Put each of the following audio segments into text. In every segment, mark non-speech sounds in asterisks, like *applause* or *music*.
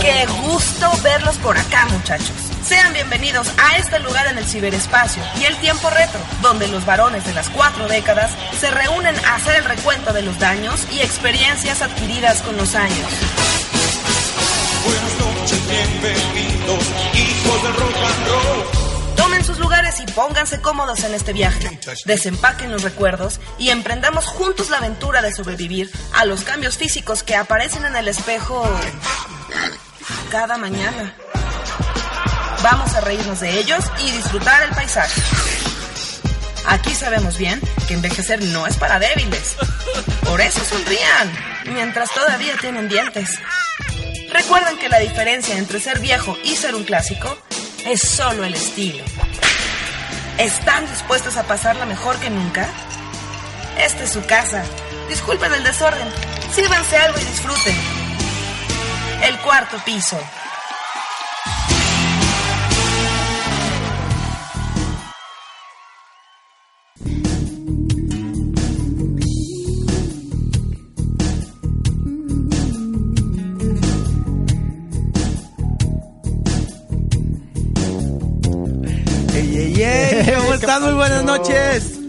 Qué gusto verlos por acá, muchachos. Sean bienvenidos a este lugar en el ciberespacio y el tiempo retro, donde los varones de las cuatro décadas se reúnen a hacer el recuento de los daños y experiencias adquiridas con los años. Buenas noches, bienvenidos, hijos del rock and roll. Tomen sus lugares y pónganse cómodos en este viaje. Desempaquen los recuerdos y emprendamos juntos la aventura de sobrevivir a los cambios físicos que aparecen en el espejo cada mañana. Vamos a reírnos de ellos y disfrutar el paisaje. Aquí sabemos bien que envejecer no es para débiles. Por eso sonrían, mientras todavía tienen dientes. Recuerden que la diferencia entre ser viejo y ser un clásico es solo el estilo. ¿Están dispuestos a pasarla mejor que nunca? Esta es su casa. Disculpen el desorden. Sírvanse algo y disfruten. El cuarto piso. Están? Muy buenas noches.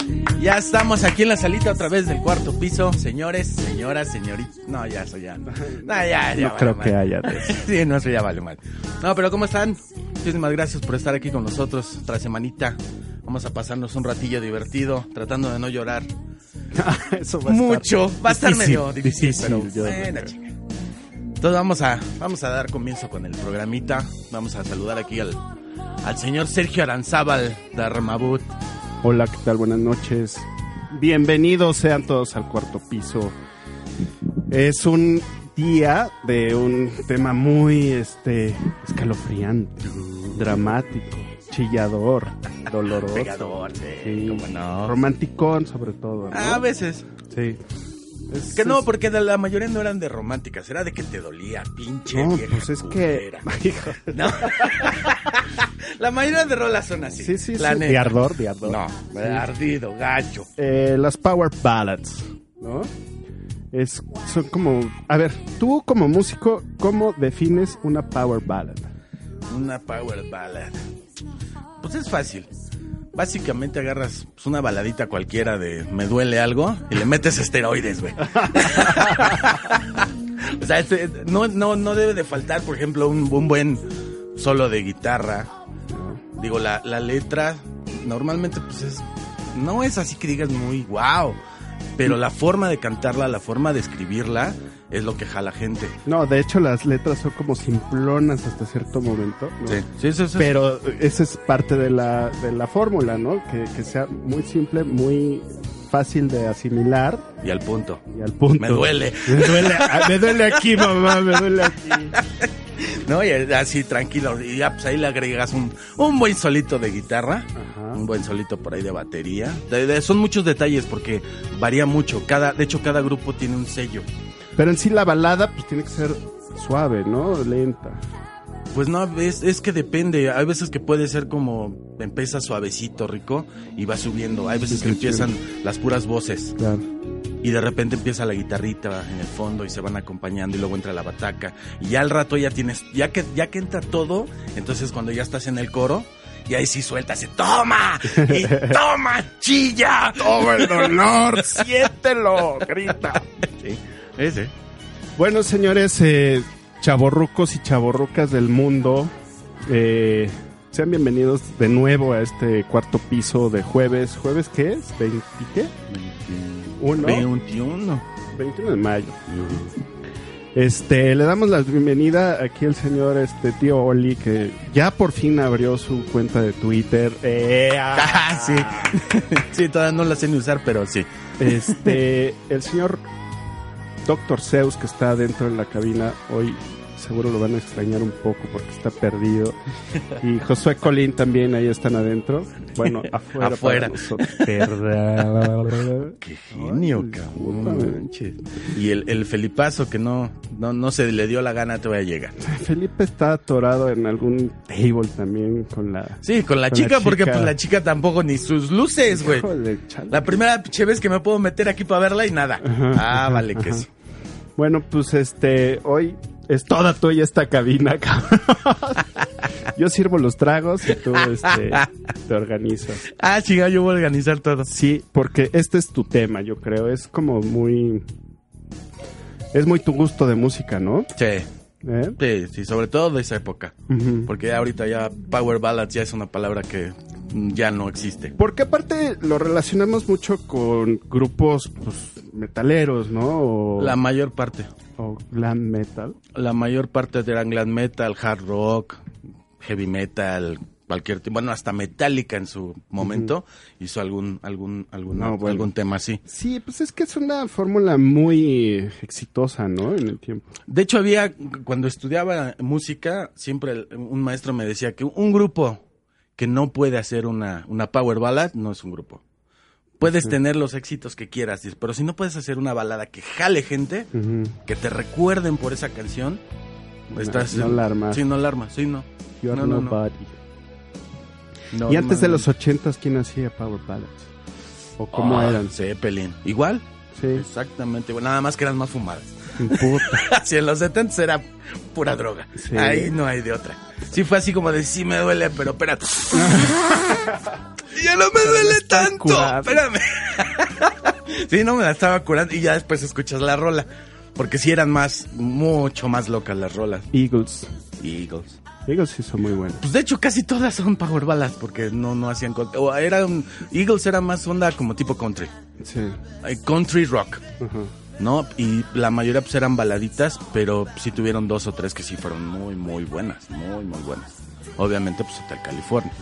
Ya estamos aquí en la salita otra vez del cuarto piso. Señores, señoras, señoritas. No, ya, eso ya. No, *laughs* No, ya, ya. No vale creo mal. que haya *laughs* sí, no, eso ya vale mal. No, pero ¿cómo están? Muchísimas gracias por estar aquí con nosotros otra semanita. Vamos a pasarnos un ratillo divertido, tratando de no llorar *laughs* Eso va a estar mucho. Va a estar difícil, medio difícil, difícil, pero yo bueno, chinga. Entonces vamos a, vamos a dar comienzo con el programita. Vamos a saludar aquí al, al señor Sergio Aranzábal de Armabut. Hola, ¿qué tal? Buenas noches. Bienvenidos sean todos al cuarto piso. Es un día de un tema muy este escalofriante, dramático, chillador, doloroso. Pegador, Sí, cómo no. Romanticón sobre todo, ¿no? A veces. Sí. Es- Que no, es- porque de la mayoría no eran de románticas, era de que te dolía, pinche No, vieja pues es que... *laughs* Hijo. No. *laughs* la mayoría de rolas son así. Sí, sí, la sí. neta. De ardor, de ardor. No, Sí. ardido, gacho. Eh, las power ballads, ¿no? Es, son como... A ver, tú como músico, ¿cómo defines una power ballad? Una power ballad. Pues es fácil. Básicamente agarras pues, una baladita cualquiera de me duele algo y le metes esteroides, güey. *laughs* o sea, este, no, no, no debe de faltar, por ejemplo, un, un buen solo de guitarra. Digo, la, la letra normalmente pues es... No es así que digas muy wow. Pero la forma de cantarla, la forma de escribirla es lo que jala gente. No, de hecho las letras son como simplonas hasta cierto momento, ¿no? Sí, sí, sí, sí. Pero esa es parte de la, de la fórmula, ¿no? Que, que sea muy simple, muy fácil de asimilar Y al punto. y al punto. Me duele. *laughs* Me duele, ah, me duele aquí, mamá, me duele aquí. *laughs* ¿no? Y así tranquilo, y ya pues ahí le agregas un, un buen solito de guitarra, Ajá. un buen solito por ahí de batería. De- de- son muchos detalles porque varía mucho. Cada, de hecho, cada grupo tiene un sello. Pero en sí la balada pues tiene que ser suave, ¿no? Lenta. Pues no, es, es que depende. Hay veces que puede ser como empieza suavecito, rico, y va subiendo. Hay veces que empiezan las puras voces Claro. y de repente empieza la guitarrita en el fondo y se van acompañando y luego entra la bataca. Y ya al rato ya tienes, ya que, ya que entra todo, entonces cuando ya estás en el coro, y ahí sí sueltas toma, y *laughs* toma, chilla, ¡Toma el dolor! *laughs* ¡Siéntelo! ¡Grita! Sí, ese. Bueno, señores, eh, chavorrucos y chavorrucas del mundo, eh, sean bienvenidos de nuevo a este cuarto piso de jueves. ¿Jueves qué es? ¿20 qué? Uno. 21. 21 de mayo. Este, le damos la bienvenida aquí al señor este tío Oli que ya por fin abrió su cuenta de Twitter. Eh, *laughs* Ah, sí. *laughs* sí, todavía no la sé ni usar, pero sí. Este, el señor Doctor Zeus que está dentro de la cabina hoy seguro lo van a extrañar un poco porque está perdido. Y Josué Colín también, ahí están adentro. Bueno, *laughs* afuera. Afuera. *laughs* Qué genio, cabrón. Y el, el Felipazo que no, no, no se le dio la gana te va a llegar. Felipe está atorado en algún table también con la... Sí, con la Con la chica, porque chica. pues la chica tampoco ni sus luces, güey. La primera pinche vez que me puedo meter aquí para verla y nada. Ajá, ah, ajá, vale, que ajá. sí. Bueno, pues este, hoy es toda tuya esta cabina, *laughs* cabrón. Yo sirvo los tragos y tú este, te organizas. Ah, chica, yo voy a organizar todo. Sí, porque este es tu tema, yo creo. Es como muy... Es muy tu gusto de música, ¿no? Sí, ¿Eh? sí, sí, sobre todo de esa época. Porque ahorita ya Power Ballads ya es una palabra que ya no existe. Porque aparte lo relacionamos mucho con grupos pues, metaleros, ¿no? O, La mayor parte. o glam metal. La mayor parte eran glam metal, hard rock, heavy metal, cualquier. Bueno, hasta Metallica en su momento hizo algún, algún, algún, No, bueno. algún tema así. Sí, pues es que es una fórmula muy exitosa, ¿no? En el tiempo. De hecho, había, cuando estudiaba música, siempre un maestro me decía que un grupo que no puede hacer una, una power ballad no es un grupo. Puedes tener los éxitos que quieras, pero si no puedes hacer una balada que jale gente, que te recuerden por esa canción, No, estás... no la armas. Sí, no la armas, sí, no. You're no, no, no. No, y antes de los ochentas, ¿quién hacía Power Ballads? ¿O cómo Ah, eran? Zeppelin. Igual, Sí, exactamente. igual, Nada más que eran más fumadas. puta. *laughs* Si en los 70 era pura droga. Sí. Ahí no hay de otra. Sí fue así como de sí me duele, pero espérate. *laughs* ya no me duele tanto. curando. Espérame. *laughs* sí, no me la estaba curando y ya después escuchas la rola. Porque sí eran más, mucho más locas las rolas. Eagles. Eagles. Eagles sí son muy buenos. Pues de hecho casi todas son power balas porque no, no hacían... O era un- Eagles era más onda como tipo country. Sí. Country rock. Ajá. ¿no? Y la mayoría pues eran baladitas, pero sí tuvieron dos o tres que sí fueron muy, muy buenas, muy, muy buenas. Obviamente pues Hotel California,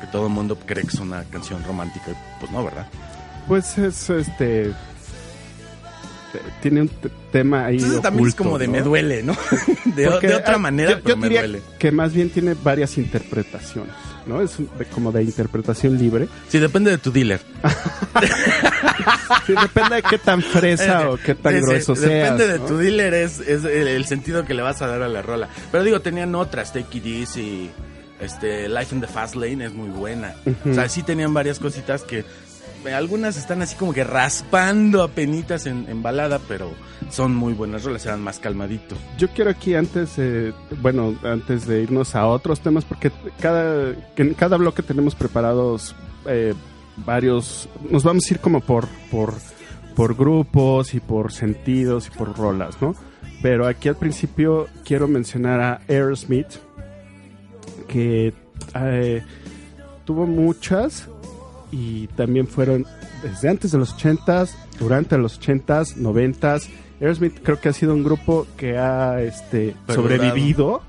que todo el mundo cree que es una canción romántica, pues no, ¿verdad? Pues es este. Tiene un tema ahí. Entonces también es oculto, como de ¿no? me duele, ¿no? *laughs* De, Porque, de otra manera, yo- yo pero me diría duele. Que más bien tiene varias interpretaciones, ¿no? Es un- de- como de interpretación libre. Sí, depende de tu dealer. *laughs* Sí, depende de qué tan fresa o qué tan Sí, sí, grueso seas. Depende de tu dealer, es, es el, el sentido que le vas a dar a la rola. Pero digo, tenían otras, Take It Easy, este, Life in the Fast Lane es muy buena. O sea, sí tenían varias cositas que eh, algunas están así como que raspando a penitas en, balada, pero son muy buenas rolas, eran más calmaditos. Yo quiero aquí antes, eh, bueno, antes de irnos a otros temas, porque cada, en cada bloque tenemos preparados eh, varios, nos vamos a ir como por, por, por grupos y por sentidos y por rolas, ¿no? Pero aquí al principio quiero mencionar a Aerosmith, que eh, tuvo muchas y también fueron desde antes de los 80s, durante los 80s, 90s. Aerosmith creo que ha sido un grupo que ha este, sobrevivido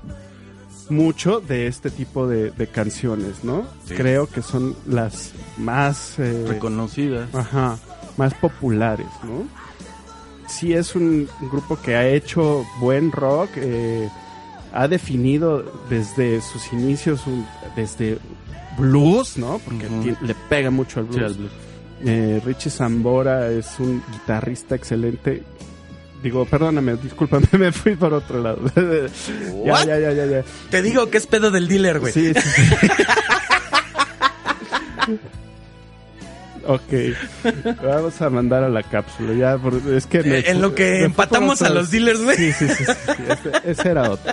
mucho de este tipo de, de canciones, ¿no? Sí. Creo que son las más eh, Reconocidas. Ajá, más populares, ¿no? Sí es un, un grupo que ha hecho buen rock, eh, ha definido desde sus inicios, un- desde blues, ¿no? Porque le pega mucho al Sí, blues. al blues. Eh, Richie Zambora es un guitarrista excelente. Digo, perdóname, discúlpame, *laughs* me fui por otro lado. *laughs* ya, ya, ya, ya, ya. Te digo que es pedo del dealer, güey. Sí, sí, sí. *laughs* ok, vamos a mandar a la cápsula. Ya, por- es que me Eh, en lo que empatamos a los dealers, güey. Sí, sí, sí, sí, sí, ese, ese era otro.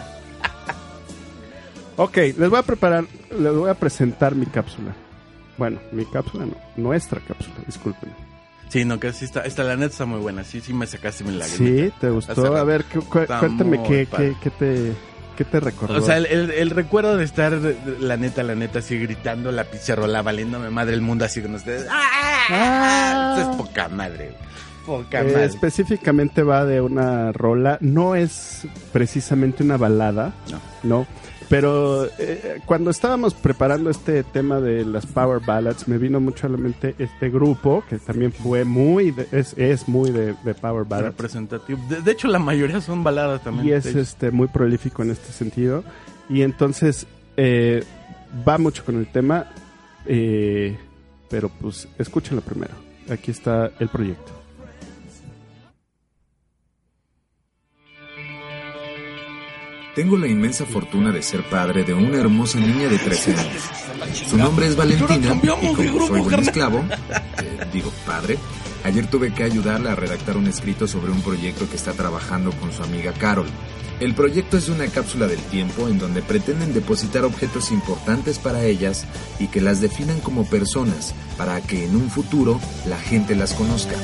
Ok, les voy a preparar, les voy a presentar mi cápsula. Bueno, mi cápsula no, nuestra cápsula, disculpen. Sí, no, que sí está, esta la neta está muy buena. Sí, sí me sacaste mi lágrima. Sí, ¿te gustó? A ver, cu- cuéntame qué, qué, qué te, qué te recordó. O sea, el, el- el recuerdo de estar, la neta, la neta, así gritando la pizarrola, valiéndome madre el mundo así con ustedes. ¡Ah! Ah. Eso es poca madre. Poca Eh, madre. específicamente va de una rola, no es precisamente una balada, No. no, pero eh, cuando estábamos preparando este tema de las Power Ballads, me vino mucho a la mente este grupo, que también fue muy, de- es, es muy de, de Power Ballads. representativo. De, de hecho, la mayoría son baladas también. y es este muy prolífico en este sentido y entonces eh, va mucho con el tema eh, pero pues escúchenlo primero aquí está el proyecto Tengo la inmensa fortuna de ser padre de una hermosa niña de 13 años. Su nombre es Valentina y como soy buen esclavo, eh, digo padre, ayer tuve que ayudarla a redactar un escrito sobre un proyecto que está trabajando con su amiga Carol. El proyecto es una cápsula del tiempo en donde pretenden depositar objetos importantes para ellas y que las definan como personas para que en un futuro la gente las conozca.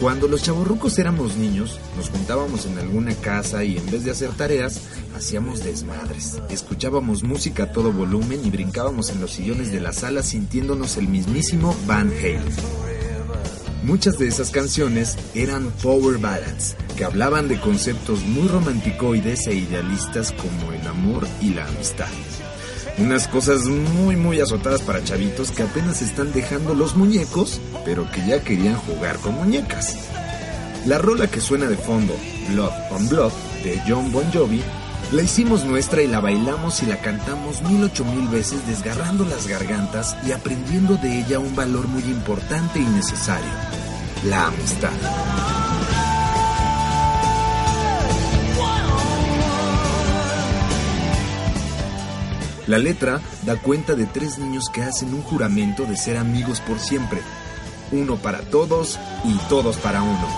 Cuando los chavorrucos éramos niños, nos juntábamos en alguna casa y en vez de hacer tareas, hacíamos desmadres. Escuchábamos música a todo volumen y brincábamos en los sillones de la sala sintiéndonos el mismísimo Van Halen. Muchas de esas canciones eran power ballads, que hablaban de conceptos muy romanticoides e idealistas como el amor y la amistad. Unas cosas muy muy azotadas para chavitos que apenas están dejando los muñecos, pero que ya querían jugar con muñecas. La rola que suena de fondo, Blood on Blood, de John Bon Jovi, la hicimos nuestra y la bailamos y la cantamos mil ocho mil veces desgarrando las gargantas y aprendiendo de ella un valor muy importante y necesario, la amistad. La letra da cuenta de tres niños que hacen un juramento de ser amigos por siempre. Uno para todos y todos para uno.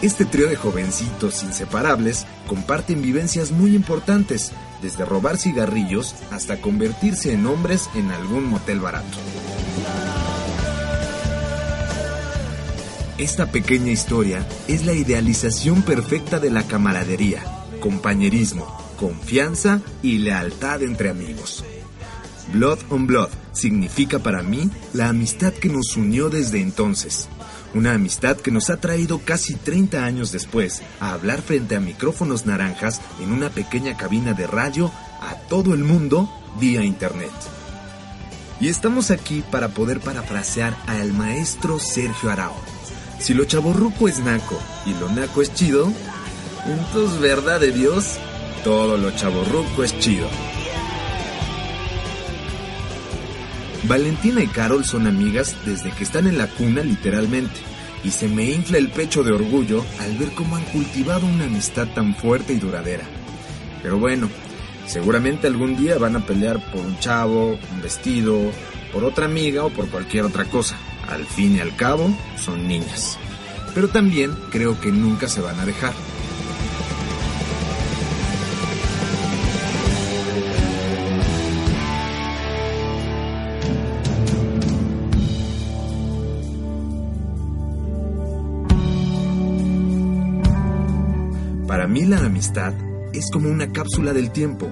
Este trío de jovencitos inseparables comparten vivencias muy importantes, desde robar cigarrillos hasta convertirse en hombres en algún motel barato. Esta pequeña historia es la idealización perfecta de la camaradería, compañerismo, confianza y lealtad entre amigos. Blood on Blood significa para mí la amistad que nos unió desde entonces. Una amistad que nos ha traído casi 30 años después a hablar frente a micrófonos naranjas en una pequeña cabina de radio a todo el mundo vía internet. Y estamos aquí para poder parafrasear al maestro Sergio Arao. Si lo chaborruco es naco y lo naco es chido, entonces verdad de Dios, todo lo chaborruco es chido. Valentina y Carol son amigas desde que están en la cuna literalmente, y se me infla el pecho de orgullo al ver cómo han cultivado una amistad tan fuerte y duradera. Pero bueno, seguramente algún día van a pelear por un chavo, un vestido, por otra amiga o por cualquier otra cosa. Al fin y al cabo, son niñas. Pero también creo que nunca se van a dejar. Mí la amistad es como una cápsula del tiempo,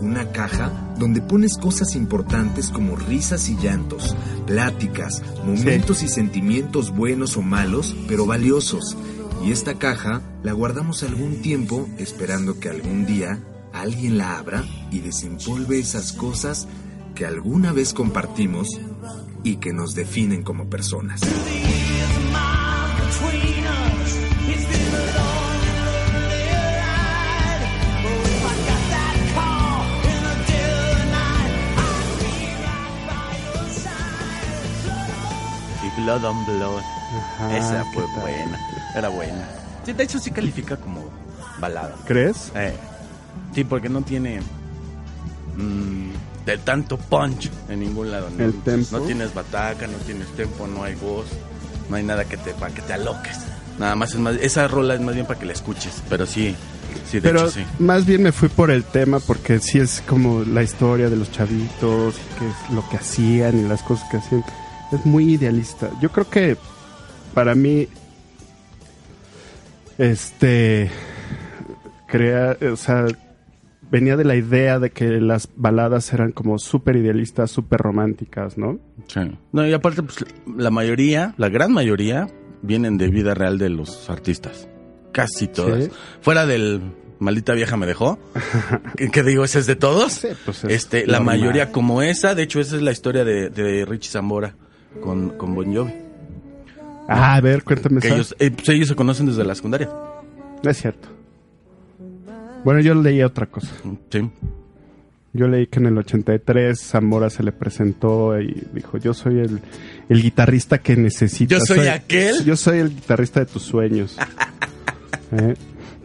una caja donde pones cosas importantes como risas y llantos, pláticas, momentos y sentimientos buenos o malos, pero valiosos. Y esta caja la guardamos algún tiempo esperando que algún día alguien la abra y desempolve esas cosas que alguna vez compartimos y que nos definen como personas. Blood on Blood. Ajá, Esa ¿qué fue tal? buena. Era buena. Sí, de hecho sí califica como balada. ¿crees? Eh, sí, porque no tiene mm, de tanto punch en ningún lado. ¿no? El tempo. No tienes bataca, no tienes tempo, no hay voz, no hay nada que te para que te aloques. Nada más es más, esa rola es más bien para que la escuches, pero sí, sí, de Pero hecho sí. más bien me fui por el tema porque sí es como la historia de los chavitos, que es lo que hacían y las cosas que hacían. Es muy idealista. Yo creo que para mí, este, crea, o sea, venía de la idea de que las baladas eran como súper idealistas, súper románticas, ¿no? Sí. No, y aparte, pues, la mayoría, la gran mayoría, vienen de vida real de los artistas. Casi todas. Sí. Fuera del Maldita Vieja Me Dejó, que, que digo, ese es de todos. Sí, pues es este, la mayoría como esa, de hecho, esa es la historia de, de Richie Zambora con, con Bon Jovi. Ah, a ver, cuéntame Que ellos, eh, pues, ellos se conocen desde la secundaria. Es cierto. Bueno, yo leí otra cosa. Sí. Yo leí que en el 83 Zamora se le presentó y dijo, yo soy el, el guitarrista que necesitas. Yo soy aquel. Yo soy el guitarrista de tus sueños. *laughs* Eh,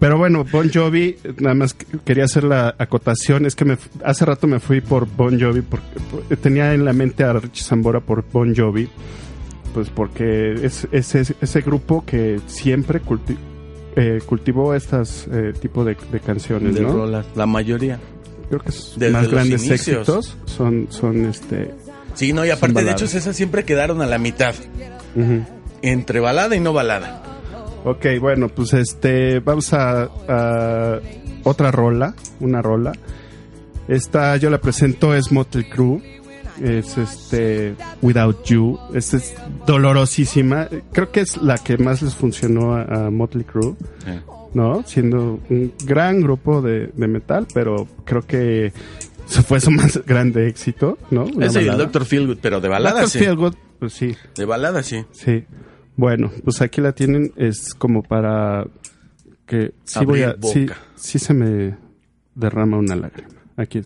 Pero bueno, Bon Jovi, nada más que- quería hacer la acotación, es que me, hace rato me fui por Bon Jovi, porque por- tenía en la mente a Richie Zambora por Bon Jovi, pues porque es, es, es- ese grupo que siempre culti- eh, cultivó estas eh, tipo de, de canciones, De ¿no? rolas, la mayoría. creo que sus Desde más grandes inicios. éxitos son, son este. Sí, no, y aparte, de hecho, esas siempre quedaron a la mitad. Entre balada y no balada. Ok, bueno, pues este, vamos a, a otra rola, una rola. Esta yo la presento es Motley Crue, es este Without You, esta es dolorosísima, creo que es la que más les funcionó a, a Motley Crue, ¿no? Siendo un gran grupo de, de metal, pero creo que fue su más *laughs* grande éxito, ¿no? Y el. Dr. Feelgood, pero de balada Dr. sí. Feelgood, pues sí, De balada sí. Sí. Bueno, pues aquí la tienen, es como para que sí Abrir voy a sí, sí se me derrama una lágrima. Aquí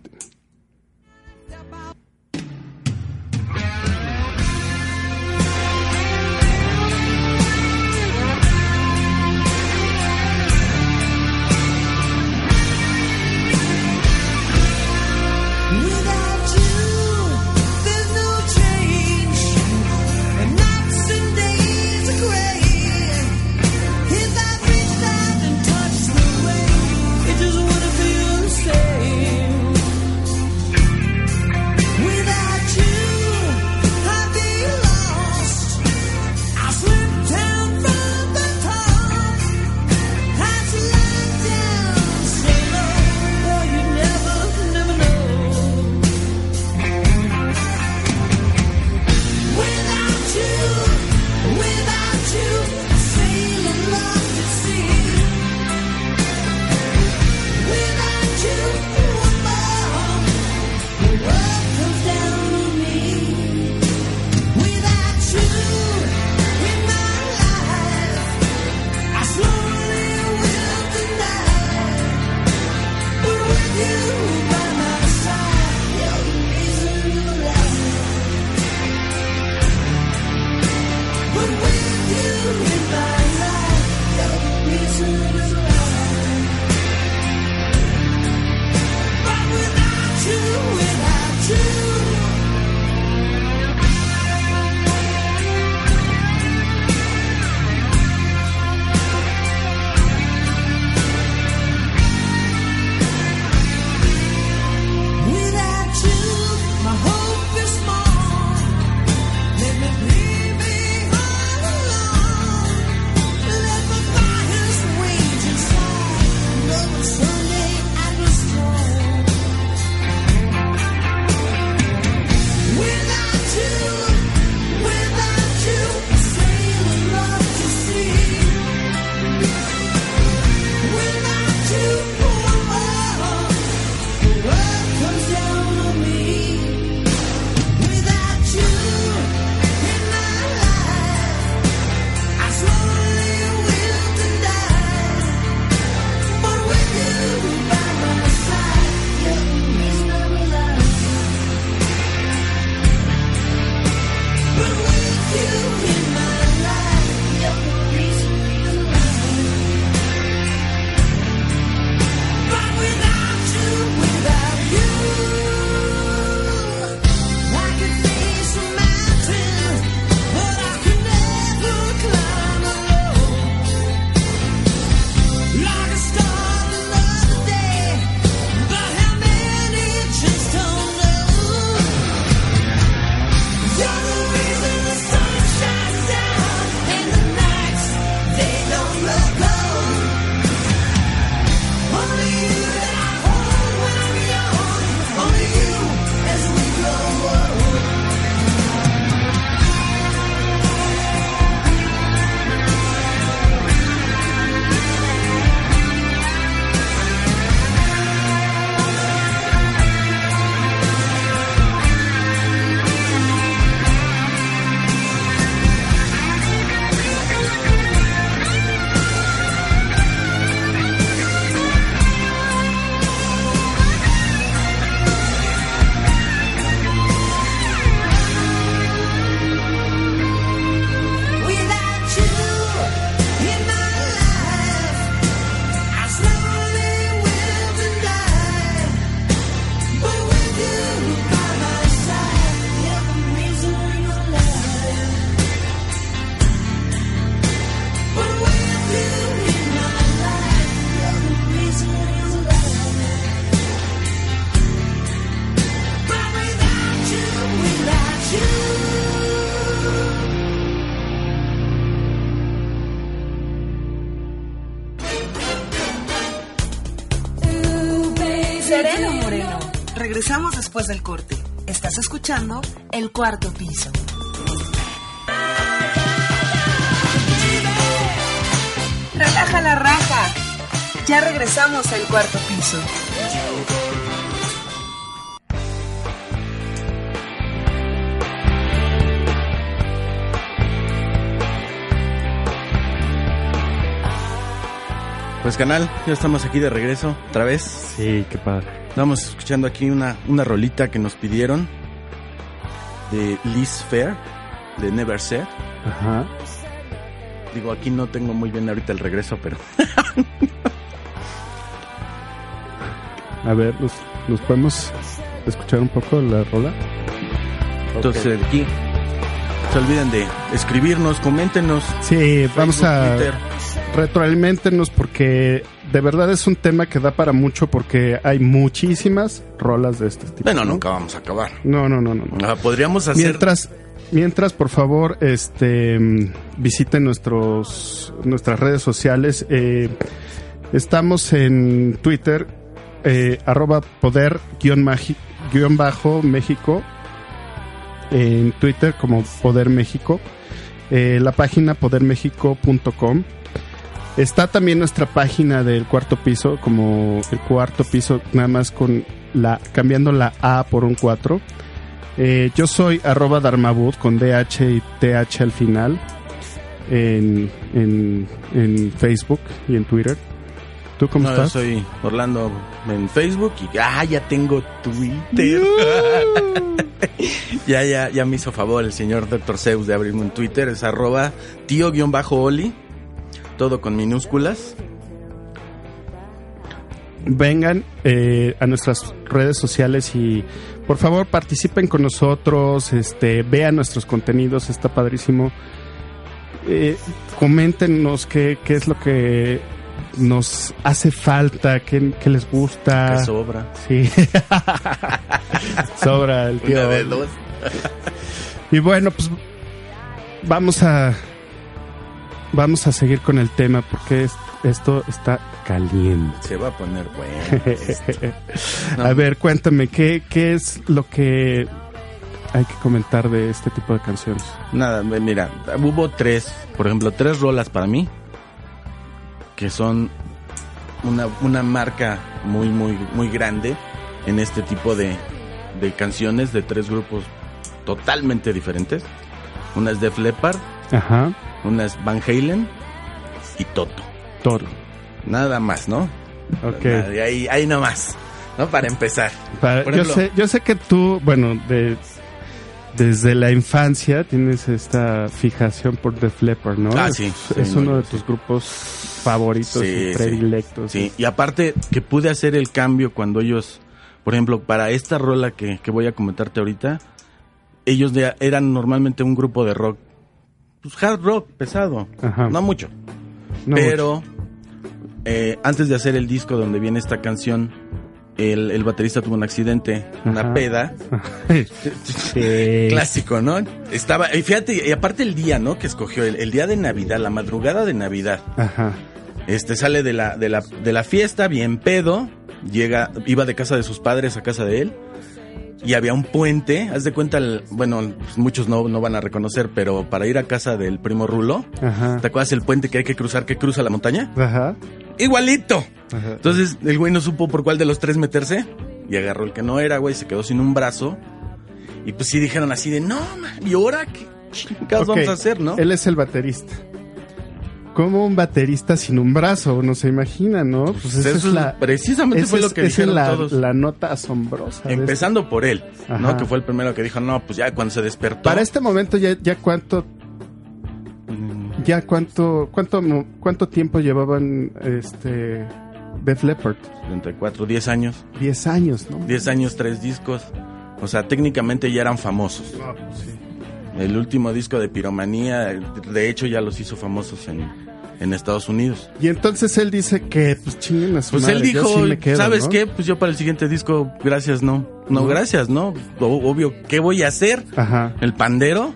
del corte. Estás escuchando El Cuarto Piso. Relaja la raja. Ya regresamos al Cuarto Piso. Pues canal, ya estamos aquí de regreso otra vez. Sí, qué padre. Estamos escuchando aquí una, una rolita que nos pidieron de Liz Fair, de Never Said. Ajá. Digo, aquí no tengo muy bien ahorita el regreso, pero *laughs* A ver, ¿nos, nos podemos escuchar un poco la rola? entonces aquí no se olviden de escribirnos, coméntenos. Sí, vamos Facebook, a Twitter. Retroalimentenos porque de verdad es un tema que da para mucho porque hay muchísimas rolas de este tipo. Bueno, ¿no? nunca vamos a acabar. No, no, no, no. no. Ah, podríamos hacer Mientras, mientras, por favor, este, mm, visiten nuestros, nuestras redes sociales. Eh, estamos en Twitter, eh, arroba poder guion, magi- guion bajo México. En Twitter como Poder México. Eh, la página podermexico.com. Está también nuestra página del cuarto piso, como el cuarto piso, nada más con la, cambiando la A por un 4. Eh, yo soy arroba Dharmabud con DH y TH al final en, en, en Facebook y en Twitter. ¿Tú cómo No, yo estás? soy Orlando en Facebook y ah, ya tengo Twitter. *laughs* ya, ya, ya me hizo favor el señor Dr. Zeus de abrirme un Twitter, es arroba tío-oli, todo con minúsculas. vengan eh, a nuestras redes sociales y por favor participen con nosotros, este, vean nuestros contenidos, está padrísimo. Eh, coméntenos qué, qué es lo que nos hace falta, qué, qué les gusta. Que sobra. Sí. *laughs* Sobra el tío. Una de dos. Y bueno, pues vamos a vamos a seguir con el tema porque es- esto está caliente. Se va a poner bueno. *laughs* A ver, cuéntame, ¿qué, ¿qué es lo que hay que comentar de este tipo de canciones? Nada, mira, hubo tres, por ejemplo, tres rolas para mí que son una, una marca muy, muy, muy grande en este tipo de, de canciones de tres grupos totalmente diferentes. Una es Def Leppard, Ajá, una es Van Halen y Toto. todo. Nada más, ¿no? Ok. Nada, ahí, ahí nomás, ¿no? Para empezar. Para- yo, sé, yo sé que tú, bueno, de, desde la infancia tienes esta fijación por The Flipper, ¿no? Ah, Es- sí, Es, uno no, de tus grupos favoritos Sí, y sí. predilectos. Sí, y aparte que pude hacer el cambio cuando ellos, por ejemplo, para esta rola que, que voy a comentarte ahorita, ellos de- eran normalmente un grupo de rock, pues hard rock pesado, Ajá. no mucho, No pero eh, antes de hacer el disco donde viene esta canción, el, el baterista tuvo un accidente, una peda. *laughs* Sí. *laughs* clásico, ¿no? Estaba, y fíjate, y aparte el día, ¿no? Que escogió, el, el día de Navidad, la madrugada de Navidad. Ajá. Este sale de la, de la, de la fiesta, bien pedo, llega, iba de casa de sus padres a casa de él, y había un puente, haz de cuenta, el- bueno, pues muchos no, no van a reconocer, pero para ir a casa del primo Rulo, Ajá. ¿te acuerdas el puente que hay que cruzar, que cruza la montaña? Ajá. Igualito. Ajá. Entonces el güey no supo por cuál de los tres meterse, y agarró el que no era, güey, se quedó sin un brazo, y pues sí dijeron así de, no, man, ¿y ahora qué chingados vamos a hacer, no? Él es el baterista. ¿Cómo un baterista sin un brazo? No se imagina, ¿no? Pues esa Eso es la, precisamente fue lo que es dijeron la, todos. la nota asombrosa. Empezando por él, Ajá. ¿no? Que fue el primero que dijo, no, pues ya cuando se despertó. Para este momento ya, ya cuánto, Mm, ya cuánto, cuánto, cuánto tiempo llevaban este Def Leppard. 34, 10 años. 10 años, ¿no? 10 años, tres discos. O sea, técnicamente ya eran famosos. No, pues sí. El último disco de Piromanía, de hecho, ya los hizo famosos en, en Estados Unidos. Y entonces él dice que, pues chinguen a su Pues madre, él dijo, sí me quedo, ¿sabes ¿no? qué? Pues yo para el siguiente disco, gracias, no. No, gracias, no. O- obvio, ¿qué voy a hacer? Ajá, ¿El pandero?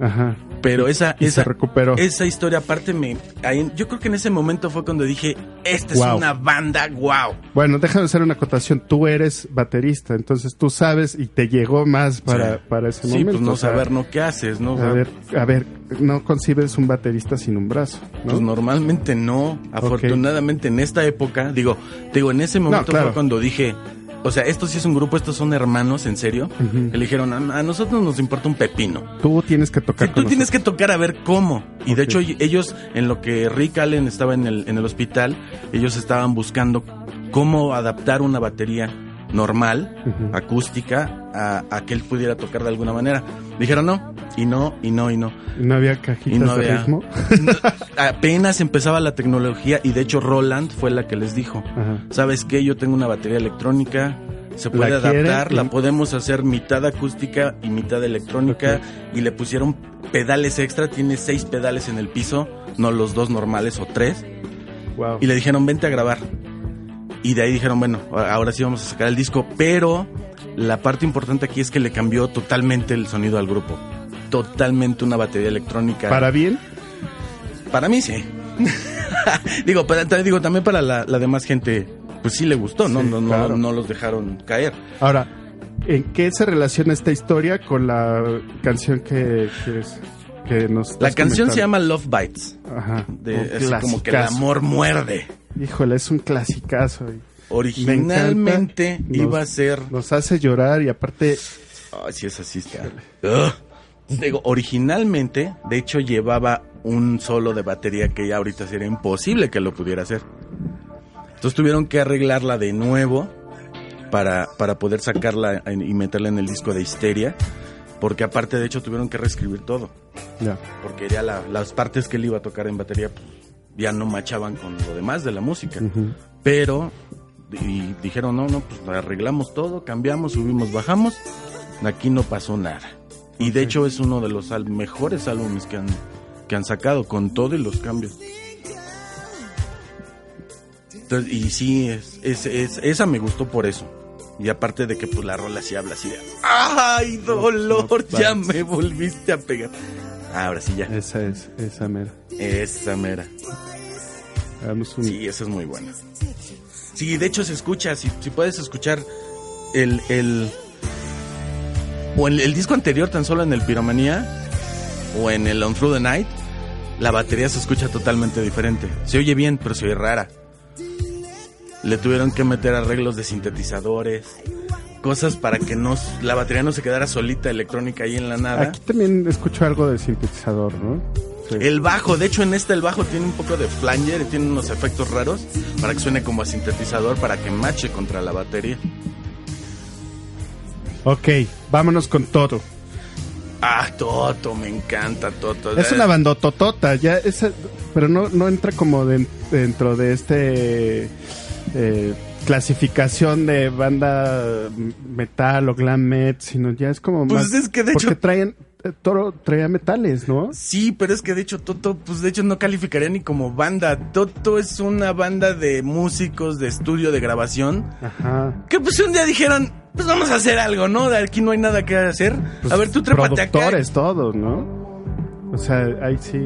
ajá. Pero esa, Y esa, se recuperó. esa historia aparte me, ahí- yo creo que en ese momento fue cuando dije, esta Wow. es una banda, wow. Bueno, déjame hacer una acotación. Tú eres baterista, entonces tú sabes y te llegó más para, Sí. para ese Sí, momento. pues no saber, ¿no? ¿Qué haces, no? A ver, a ver, no concibes un baterista sin un brazo, ¿no? Pues normalmente no. Afortunadamente en esta época, digo, digo, en ese momento claro. fue cuando dije, o sea, esto sí es un grupo, estos son hermanos, en serio. Que le dijeron, a, a nosotros nos importa un pepino. Tú tienes que Sí, tocar tú con tienes que tocar a ver cómo. Y de hecho ellos, en lo que Rick Allen estaba en el, en el hospital, ellos estaban buscando cómo adaptar una batería normal, acústica, a, a que él pudiera tocar de alguna manera. Dijeron no, y no, y no, y no. ¿No había cajitas Y no de había- ritmo? No, *laughs* apenas empezaba la tecnología y de hecho Roland fue la que les dijo. ¿sabes qué? Yo tengo una batería electrónica, se puede ¿La quiere? adaptar, la Y- podemos hacer mitad acústica y mitad electrónica y le pusieron pedales extra, tiene seis pedales en el piso, no los dos normales o tres, Wow. y le dijeron, vente a grabar. Y de ahí dijeron, bueno, ahora sí vamos a sacar el disco, pero la parte importante aquí es que le cambió totalmente el sonido al grupo. Totalmente una batería electrónica. ¿Para bien? Para mí sí. *laughs* digo, para, digo, también para la, la demás gente, pues sí le gustó, ¿no? Sí, no, no, claro. no los dejaron caer. Ahora, ¿en qué se relaciona esta historia con la canción que, que, es- que nos La canción se comentando? ama Love Bites. Ajá. De, es como que el amor muerde. Híjole, es un clasicazo. Originalmente iba a ser. Nos hace llorar y aparte... Ay, sí, es así está. Ugh. Digo, originalmente, de hecho, llevaba un solo de batería que ya ahorita sería imposible que lo pudiera hacer. Entonces tuvieron que arreglarla de nuevo para, para poder sacarla en- y meterla en el disco de Histeria. Porque aparte, de hecho, tuvieron que reescribir todo. Ya. Porque ya la- las partes que él iba a tocar en batería pues, ya no machaban con lo demás de la música. Pero y dijeron, no, no, pues arreglamos todo, cambiamos, subimos, bajamos. Aquí no pasó nada. Y de hecho es uno de los mejores álbumes que han, que han sacado con todo y los cambios. Entonces, y sí, es, es, es- esa me gustó por eso. Y aparte de que pues la rola sí habla así de, ¡ay, dolor! Ya me volviste a pegar. Ahora sí ya. Esa es, esa mera. Esa mera. Hagamos un... Sí, esa es muy buena. Sí, de hecho se escucha, si, si puedes escuchar el, el o el, el disco anterior tan solo en el Piromanía o en el On Through the Night, la batería se escucha totalmente diferente. Se oye bien, pero se oye rara. Le tuvieron que meter arreglos de sintetizadores, cosas para que no la batería no se quedara solita electrónica ahí en la nada. Aquí también escucho algo de sintetizador, ¿no? Sí. El bajo, de hecho en este el bajo tiene un poco de flanger y tiene unos efectos raros para que suene como a sintetizador para que mache contra la batería. Ok, vámonos con Toto. Ah, Toto, me encanta Toto. Es una bandototota, ya esa, pero no, no entra como den- dentro de este eh, clasificación de banda metal o glam met, sino ya es como Pues más es que de hecho- porque traen eh, Toro traía metales, ¿no? Sí, pero es que de hecho Toto, pues de hecho no calificaría ni como banda. Toto es una banda de músicos de estudio de grabación Ajá. que pues un día dijeron, pues vamos a hacer algo, ¿no? De aquí no hay nada que hacer. a ver, tú trépate acá. Productores todos, ¿no? O sea, ahí sí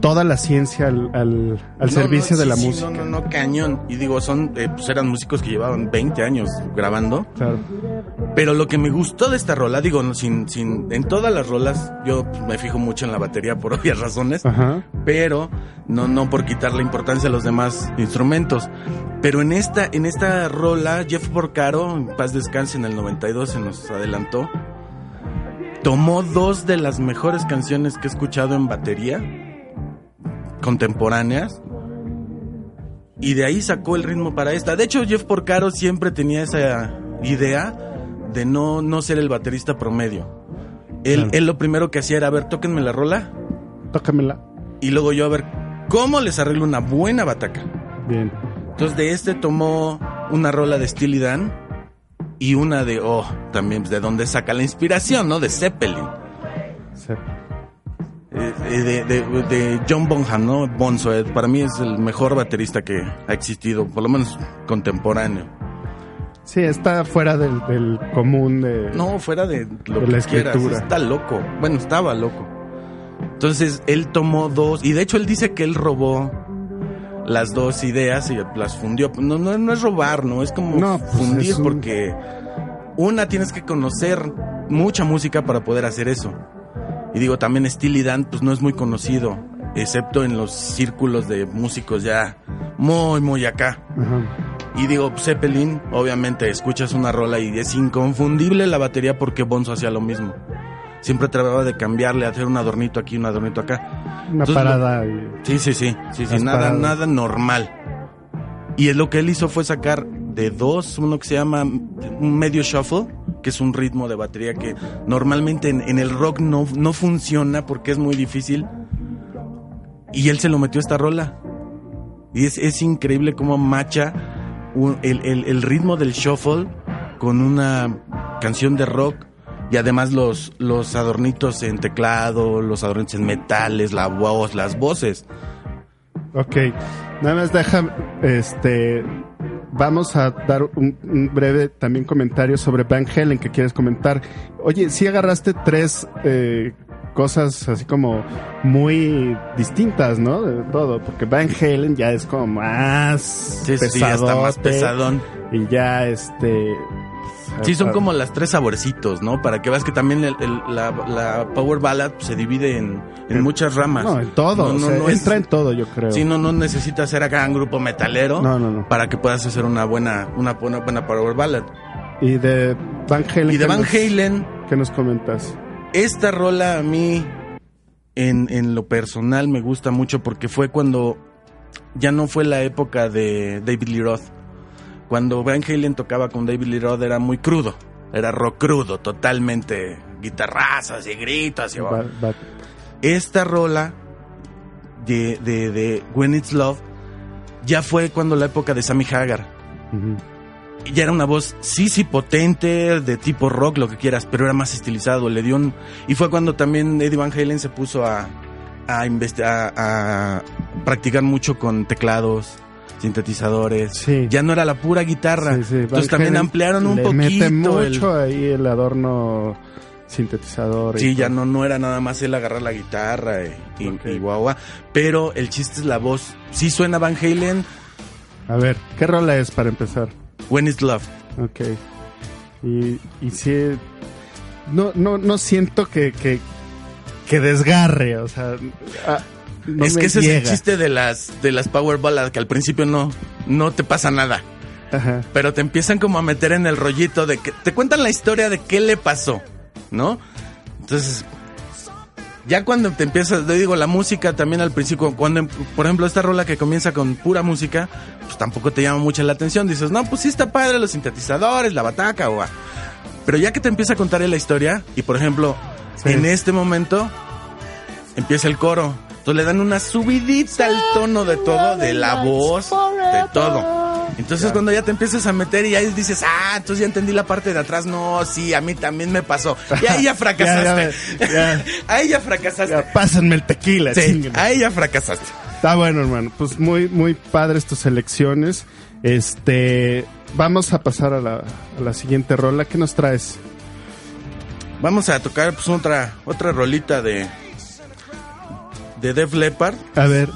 toda la ciencia al, al, al No, servicio no, de sí, la sí, música. No, no, no, cañón. Y digo, son, eh, pues eran músicos que llevaban 20 años grabando. Claro. Pero lo que me gustó de esta rola, digo, no, sin, sin, en todas las rolas, yo me fijo mucho en la batería por *laughs* obvias razones, Ajá. pero no, no por quitarle importancia a los demás instrumentos. Pero en esta, en esta rola, Jeff Porcaro, en paz descanse, en el 92 se nos adelantó, tomó dos de las mejores canciones que he escuchado en batería, contemporáneas, y de ahí sacó el ritmo para esta. De hecho, Jeff Porcaro siempre tenía esa idea de no, no ser el baterista promedio. Él, Claro. él lo primero que hacía era, a ver, tóquenme la rola, Tócamela. y luego yo a ver cómo les arreglo una buena bataca. Bien. Entonces de este tomó una rola de Steely Dan y una de, oh, también de donde saca la inspiración, ¿no? De Zeppelin. Eh, de, de- de John Bonham, ¿no? Bonzo, eh, para mí es el mejor baterista que ha existido, por lo menos contemporáneo. Sí, está fuera del, del común de... No, fuera de lo De que la quieras, escritura. está loco. Bueno, estaba loco. Entonces él tomó dos, y de hecho él dice que él robó las dos ideas y las fundió. No, no, no es robar, ¿no? Es como No, pues, fundir un- porque una tienes que conocer mucha música para poder hacer eso. Y digo, también Steely Dan pues no es muy conocido, excepto en los círculos de músicos ya muy, muy acá. Ajá. Y digo, Zeppelin, obviamente escuchas una rola y es inconfundible la batería porque Bonzo hacía lo mismo. Siempre trataba de cambiarle, hacer un adornito aquí, un adornito acá. Una Entonces, parada. Sí, sí, sí, sí, sí, nada, paradas. nada normal. Y es lo que él hizo fue sacar de dos, uno que se llama un medio shuffle, que es un ritmo de batería que normalmente en, el rock no, no funciona porque es muy difícil. Y él se lo metió a esta rola. Y es, es increíble cómo macha el, el- ritmo del shuffle con una canción de rock. Y además los, los adornitos en teclado, los adornitos en metales, la voz, las voces. Ok, nada más deja, este, vamos a dar un, un breve también comentario sobre Van Halen que quieres comentar. Oye, sí agarraste tres eh, cosas así como muy distintas, ¿no? De todo, porque Van Halen ya es como más Sí, sí, ya está más pesadón. y ya este. Sí, son ah, como las tres saborcitos, ¿no? Para que veas que también el- el- la, la Power Ballad se divide en, en muchas ramas. No, en todo, No, no, o sea, no es- entra en todo, yo creo. Sí, no, no necesitas ser acá un grupo metalero No, no, no. para que puedas hacer una buena, una buena, buena Power Ballad. Y de Van Halen. Y de ¿qué Van nos- Halen, ¿Qué nos comentas? esta rola a mí, en, en lo personal, me gusta mucho porque fue cuando ya no fue la época de David Lee Roth. Cuando Van Halen tocaba con David Lee Roth era muy crudo. Era rock crudo, totalmente guitarrazas y gritos y esta rola de, de, de When It's Love ya fue cuando la época de Sammy Hagar. Ya era una voz, sí, sí, potente, de tipo rock, lo que quieras, pero era más estilizado. Le dio un. Y fue cuando también Eddie Van Halen se puso a, a, a, a practicar mucho con teclados, sintetizadores. Sí. Ya no era la pura guitarra. Sí, sí, Entonces también ampliaron un le poquito. Mete el- mucho ahí el adorno sintetizador. y Sí, ya no, no era nada más él agarrar la guitarra y, y, Ok. y guau, guau. Pero el chiste es la voz. Sí suena Van Halen, A ver, ¿qué rola es para empezar? When It's Love. Ok. Y, y sí. No, no, no siento que, que, que desgarre, o sea. No es me que ese es el llega. chiste de las, de las Power Ballads, que al principio no, no te pasa nada. Ajá. Pero te empiezan como a meter en el rollito de que te cuentan la historia de qué le pasó, ¿no? Entonces, ya cuando te empiezas, te digo, la música también al principio, cuando, por ejemplo, esta rola que comienza con pura música, pues tampoco te llama mucho la atención. Dices, no, pues sí está padre los sintetizadores, la bataca, o... Pero ya que te empieza a contar la historia, y por ejemplo, Sí. en este momento empieza el coro. Entonces le dan una subidita al tono de todo, de la voz, de todo. Entonces cuando ya te empiezas a meter y ahí dices, ah, entonces ya entendí la parte de atrás, no, sí, a mí también me pasó. Y ahí ya fracasaste. *laughs* Ya, ya, *laughs* ahí ya fracasaste. Ya, pásenme el tequila, sí, ahí ya fracasaste. Está bueno, hermano. Pues muy, muy padres tus elecciones. Este. Vamos a pasar a la, a la siguiente rola. ¿Qué nos traes? Vamos a tocar pues otra, otra rolita de, de Def Leppard, A ver,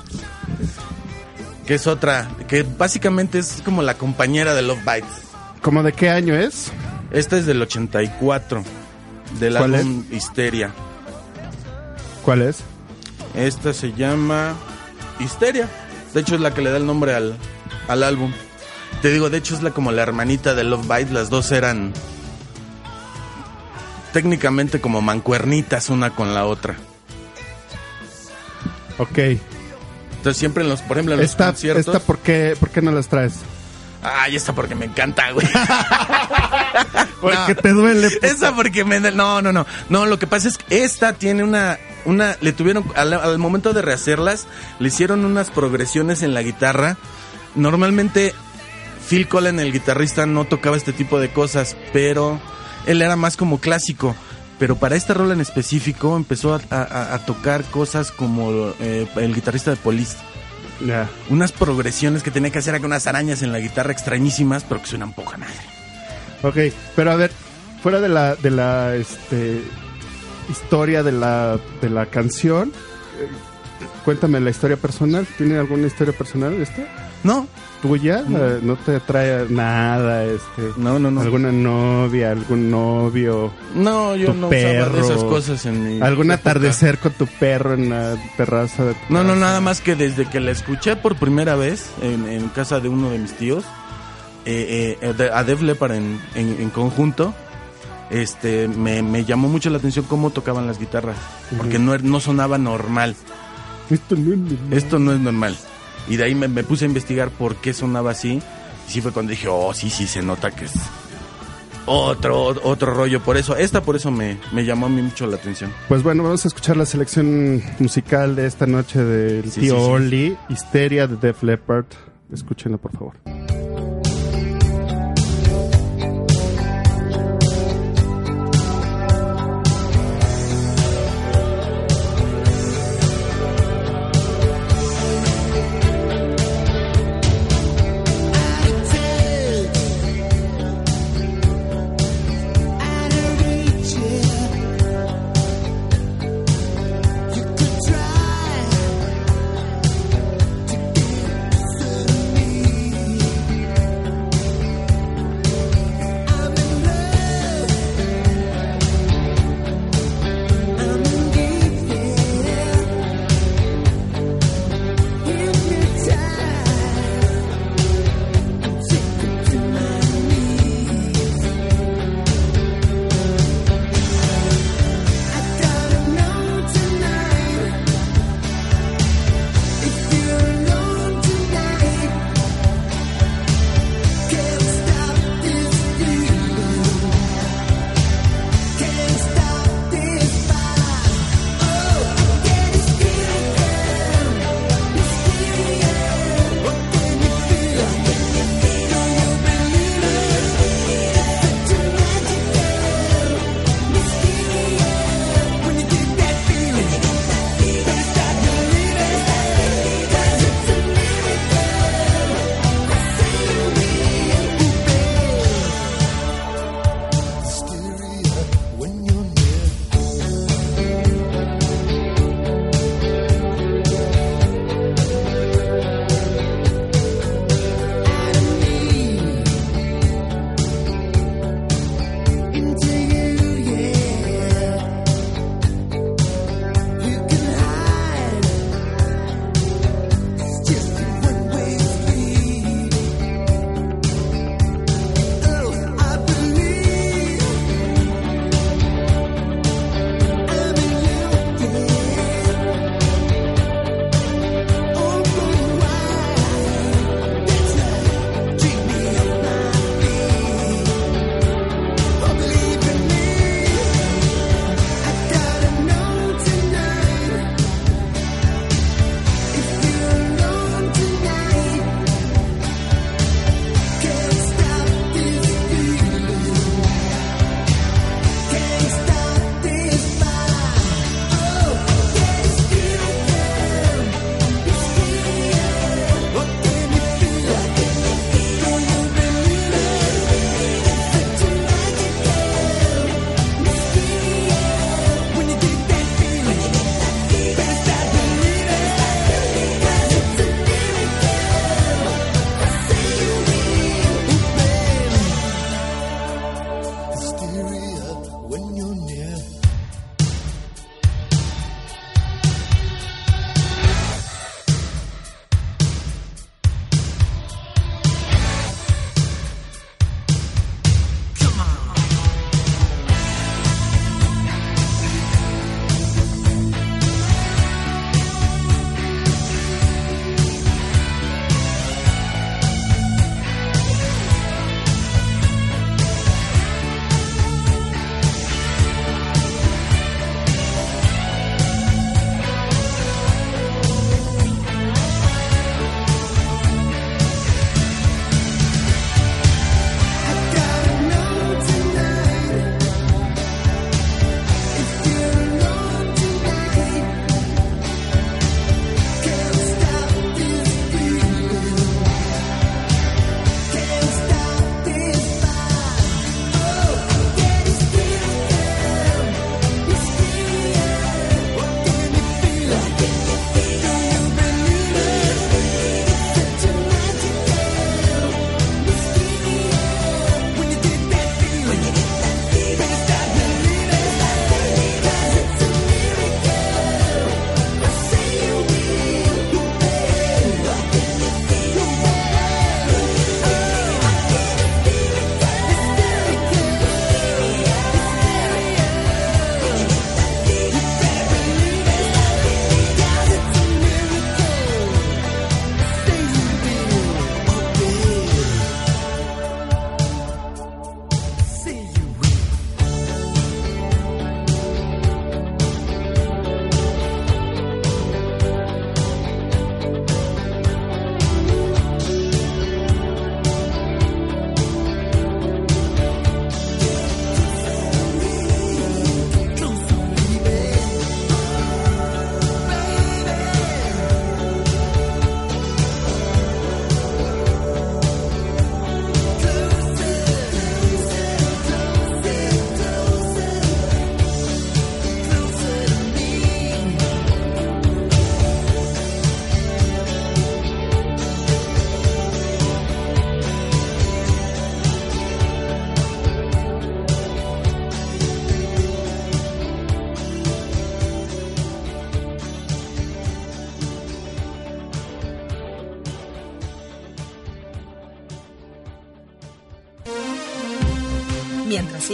que es otra, que básicamente es como la compañera de Love Bites. ¿cómo de qué año es? Esta es del 84, del ¿Cuál álbum Histeria. ¿Cuál es? Esta se llama Histeria. De hecho, es la que le da el nombre al, al álbum. Te digo, de hecho, es la, como la hermanita de Love Bite. Las dos eran técnicamente como mancuernitas una con la otra. Ok. Entonces, siempre en los, por ejemplo, en los Esta, conciertos. esta ¿por, qué, ¿por qué no las traes? Ay, esta porque me encanta, güey. *laughs* Porque No. te duele. puta. Esa porque me... No, no, no. No, lo que pasa es que esta tiene una... una le tuvieron... Al, al momento de rehacerlas, le hicieron unas progresiones en la guitarra. Normalmente, Phil Collen, el guitarrista, no tocaba este tipo de cosas, pero él era más como clásico. Pero para esta rola en específico empezó a, a- a tocar cosas como eh, el guitarrista de Police. Ya. Unas progresiones que tenía que hacer con unas arañas en la guitarra extrañísimas, pero que suenan poca madre. Ok, pero a ver, fuera de la, de la este, historia de la, de la canción, cuéntame la historia personal. ¿Tiene alguna historia personal esta? No, ¿Tuya? Eh, ¿No te trae nada? Este, no, no, no. ¿Alguna novia, algún novio? No, yo no perro, usaba de esas cosas en mi ¿Algún época. atardecer con tu perro en la terraza de tu No, no, nada más que desde que la escuché por primera vez en, en casa de uno de mis tíos, eh, eh, a Def Leppard en, en- en conjunto, este, me, me llamó mucho la atención cómo tocaban las guitarras, porque no, er- no sonaba normal. Esto no es normal. Esto no es normal. Y de ahí me, me puse a investigar por qué sonaba así. Y sí fue cuando dije, oh, sí, sí, se nota que es otro, otro rollo. Por eso, esta por eso me, me llamó a mí mucho la atención. Pues bueno, vamos a escuchar la selección musical de esta noche del Sí, tío sí. Oli, Histeria de Def Leppard. Escúchenla, por favor.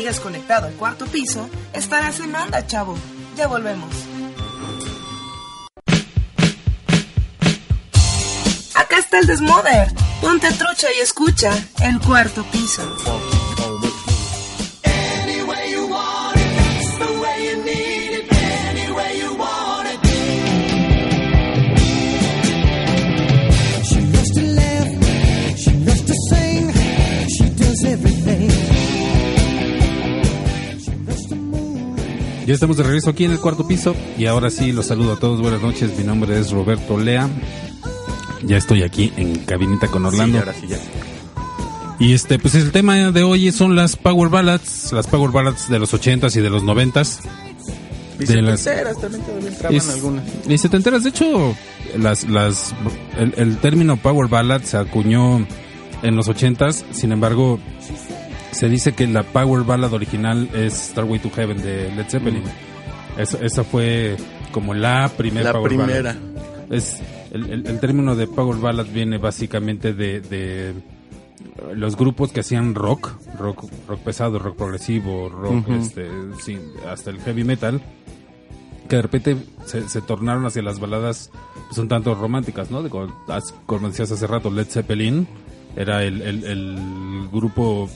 Sigas conectado al cuarto piso, estarás en onda, chavo. Ya volvemos. Acá está el Desmoder. Ponte trucha y escucha el cuarto piso. Ya estamos de regreso aquí en el cuarto piso y ahora sí los saludo a todos. Buenas noches, mi nombre es Roberto Lea. Ya estoy aquí en Cabinita con Sí, Orlando. ahora sí ya. Y este, pues el tema de hoy son las Power Ballads, las Power Ballads de los 80s y de los 90s. Y De las- también entraban Es- algunas. Y setenteras, de hecho, las, las, el, el término Power Ballad se acuñó en los 80s, sin embargo, se dice que la Power Ballad original es Starway to Heaven de Led Zeppelin. Esa, esa fue como la primera La Power primera. Ballad. Es, el, el- el término de Power Ballad viene básicamente de, de los grupos que hacían rock, rock, rock pesado, rock progresivo, rock, este, sí, hasta el heavy metal, que de repente se, se tornaron hacia las baladas pues, un tanto románticas, ¿no? De, como, as- como decías hace rato, Led Zeppelin era el, el- el grupo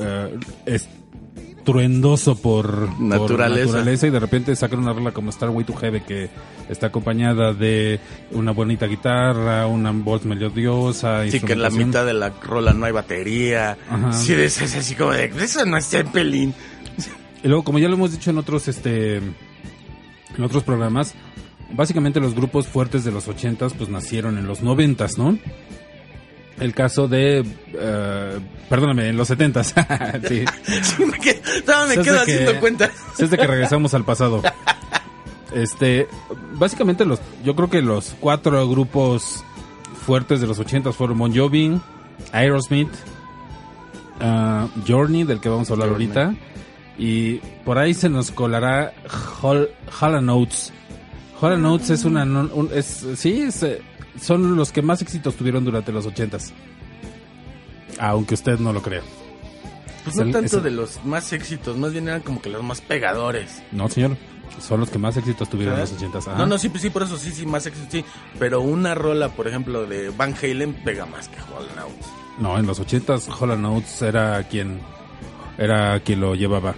eh, estruendoso por por Naturaleza. y de repente sacan una rola como Starway to Heaven que está acompañada de una bonita guitarra, una voz melodiosa, Sí, que en la mitad de la rola no hay batería. Ajá. Sí, es, es así como de, eso no es Zeppelin. Y luego, como ya lo hemos dicho en otros, este, en otros programas, básicamente los grupos fuertes de los ochentas, pues nacieron en los noventas, ¿no? El caso de, eh, perdóname, en los setentas. *laughs* sí. Sí, me quedo, me quedo que- haciendo cuenta. Desde que regresamos al pasado. Este, básicamente los, yo creo que los cuatro grupos fuertes de los ochentas fueron Bon Jovi, Aerosmith, ah, Journey, del que vamos a hablar Journey. ahorita, y por ahí se nos colará Hall, Hall Notes. Hall Notes es una, un- es, sí, es, eh, son los que más éxitos tuvieron durante los ochentas. Aunque usted no lo crea. Pues Es no el- tanto el- de los más éxitos, más bien eran como que los más pegadores. No, señor. Son los que más éxitos tuvieron en los ochentas. ajá. No, no, sí, pues sí, por eso sí, sí, más éxitos, sí. Pero una rola, por ejemplo, de Van Halen pega más que Hall Notes. No, en los ochentas Hall Notes era quien era quien lo llevaba.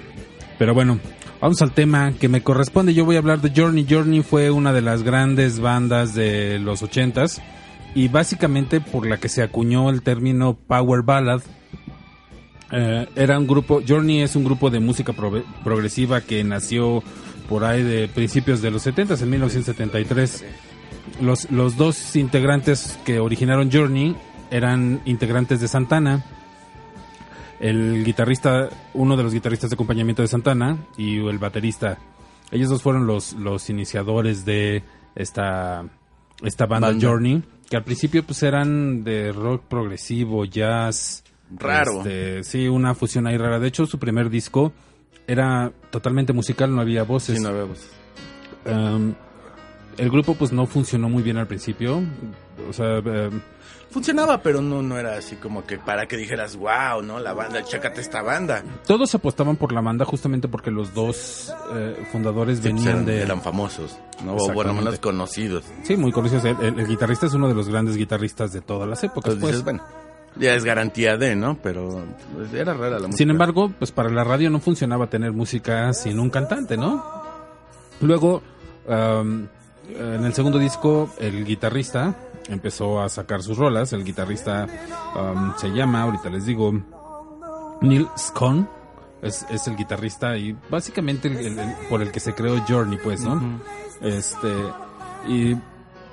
Pero bueno, vamos al tema que me corresponde. Yo voy a hablar de Journey. Journey fue una de las grandes bandas de los ochentas y básicamente por la que se acuñó el término Power Ballad. Eh, era un grupo, Journey es un grupo de música progresiva que nació por ahí de principios de los 70 en 1973. Los, los dos integrantes que originaron Journey eran integrantes de Santana. El guitarrista, uno de los guitarristas de acompañamiento de Santana y el baterista. Ellos dos fueron los, los iniciadores de esta, esta banda, Banda. Journey, que al principio pues eran de rock progresivo, jazz. Raro. este, sí, una fusión ahí rara. De hecho, su primer disco era totalmente musical, no había voces. Sí, no vemos. Um, el grupo pues no funcionó muy bien al principio. O sea, um, Funcionaba, pero no, no era así como que para que dijeras, wow, ¿no? La banda, chécate esta banda. todos apostaban por la banda justamente porque los dos eh, fundadores Sí, pues, venían eran, de... eran famosos, ¿no? O bueno, menos conocidos. Sí, muy conocidos. El, el- el guitarrista es uno de los grandes guitarristas de todas las épocas. Entonces pues. dices, bueno, ya es garantía de, ¿no? Pero pues, era rara la música. Sin embargo, pues para la radio no funcionaba tener música sin un cantante, ¿no? Luego, um, en el segundo disco, el guitarrista empezó a sacar sus rolas. El guitarrista um, se llama, ahorita les digo, Neil Scone. Es, es el guitarrista y básicamente el, el- el- por el que se creó Journey, pues, ¿no? Este, y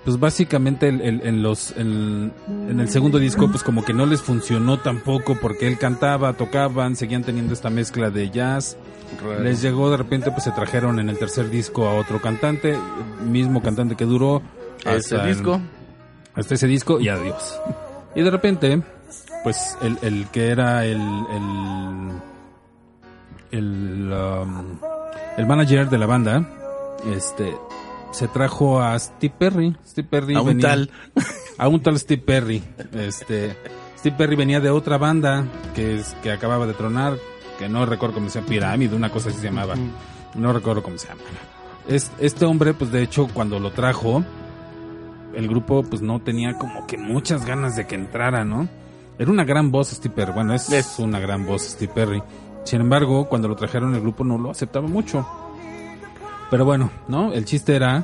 pues básicamente el- el- en los en, en el segundo disco pues como que no les funcionó tampoco porque él cantaba, tocaban, seguían teniendo esta mezcla de jazz. Les llegó de repente pues se trajeron en el tercer disco a otro cantante, mismo cantante que duró Ese hasta el- disco. Hasta ese disco y adiós. Y de repente, pues el, el que era el el el, um, el manager de la banda, este se trajo a Steve Perry. Steve Perry A un venía- tal. *laughs* a un tal Steve Perry. Este Steve Perry venía de otra banda que es, que acababa de tronar que no recuerdo cómo se llama, Pirámide, una cosa así se llamaba. No recuerdo cómo se llama. Es, este hombre, pues de hecho, cuando lo trajo, el grupo pues no tenía como que muchas ganas de que entrara, ¿no? Era una gran voz Steve Perry, bueno, es, Es. una gran voz Steve Perry. Sin embargo, cuando lo trajeron el grupo no lo aceptaba mucho. Pero bueno, ¿no? El chiste era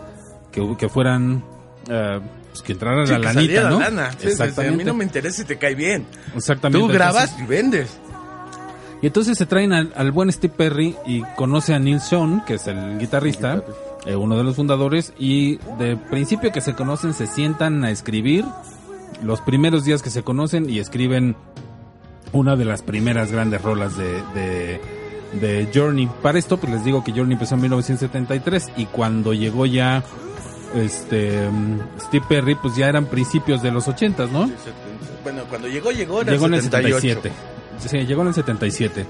que, que fueran, eh, pues que entrara Sí, la que lanita, ¿no? lana. Sí, sí, sí, Exactamente. a mí no me interesa si te cae bien. Exactamente. Tú grabas Entonces- y vendes. y entonces se traen al, al buen Steve Perry y conoce a Neil Sean, que es el guitarrista, eh, uno de los fundadores, y de principio que se conocen se sientan a escribir los primeros días que se conocen y escriben una de las primeras grandes rolas de, de, de Journey. Para esto, pues les digo que Journey empezó en 1973 y cuando llegó ya este Steve Perry, pues ya eran principios de los 80, ¿no? Bueno, cuando llegó, llegó, era Llegó en el 78. 77. Sí, llegó en el 77.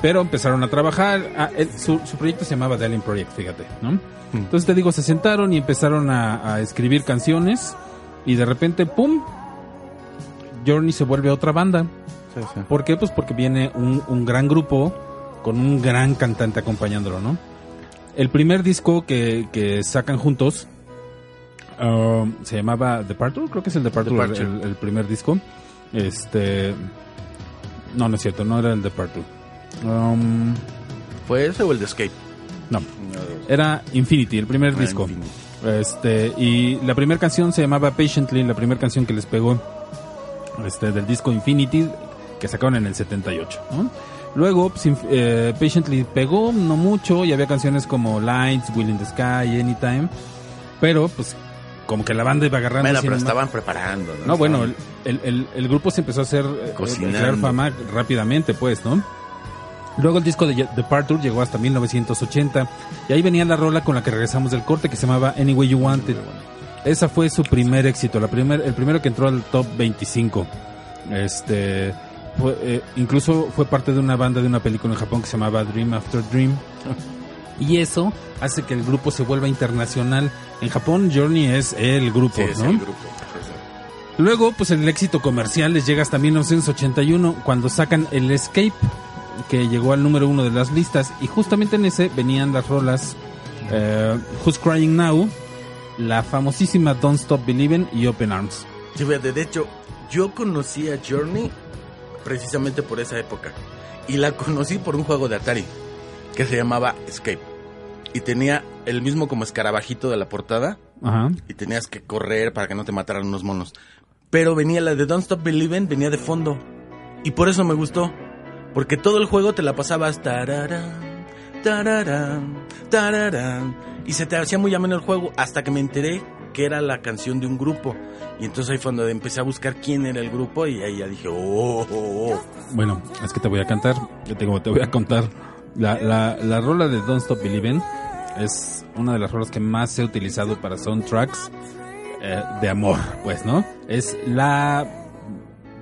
Pero empezaron a trabajar. ah, su, su proyecto se llamaba The Alien Project, fíjate, ¿no? Entonces te digo, se sentaron y empezaron a, a escribir canciones. Y de repente, ¡pum! Journey se vuelve otra banda. Sí, sí. ¿Por qué? Pues porque viene un, un gran grupo con un gran cantante acompañándolo, ¿no? El primer disco que, que sacan juntos ah, se llamaba Departure, creo que es el Departure, Departure. El, el primer disco. Este. No, no es cierto, no era el Departure. Um, ¿Fue ese o el de Escape? no, era Infinity, el primer Ah, disco. Infinity. Este, y la primera canción se llamaba Patiently, la primera canción que les pegó este, del disco Infinity, que sacaron en el 78. ¿no? Luego, pues, eh, Patiently pegó no mucho, y había canciones como Lights, Will in the Sky, Anytime, pero pues como que la banda iba agarrando. Bueno, pero estaban preparando, ¿no? No, bueno, el, el, el- el grupo se empezó a hacer eh, Cocinando. crear fama rápidamente, pues, ¿no? Luego el disco de Departure llegó hasta 1980 y ahí venía la rola con la que regresamos del corte que se llamaba Any Way You Want It. Esa fue su primer éxito, la primer, el primero que entró al top 25. Este, fue, eh, incluso fue parte de una banda de una película en Japón que se llamaba Dream After Dream. *laughs* Y eso hace que el grupo se vuelva internacional. En Japón, Journey es el grupo, Sí, es ¿no? el grupo. Luego, pues el éxito comercial les llega hasta 1981 cuando sacan el Escape, que llegó al número uno de las listas. Y justamente en ese venían las rolas eh, Who's Crying Now, la famosísima Don't Stop Believing y Open Arms. Sí, de hecho, yo conocí a Journey precisamente por esa época. Y la conocí por un juego de Atari que se llamaba Escape. Y tenía el mismo como escarabajito de la portada. Ajá. Y tenías que correr para que no te mataran unos monos. Pero venía la de Don't Stop Believing, venía de fondo. Y por eso me gustó. Porque todo el juego te la pasabas. tararán, tararán, tararán, y se te hacía muy ameno el juego hasta que me enteré que era la canción de un grupo. Y entonces ahí fue cuando empecé a buscar quién era el grupo y ahí ya dije, oh, oh, oh. Bueno, es que te voy a cantar, yo tengo, te voy a contar. La, la, la rola de Don't Stop Believing es una de las rolas que más he utilizado para soundtracks eh, de amor, pues, ¿no? Es la...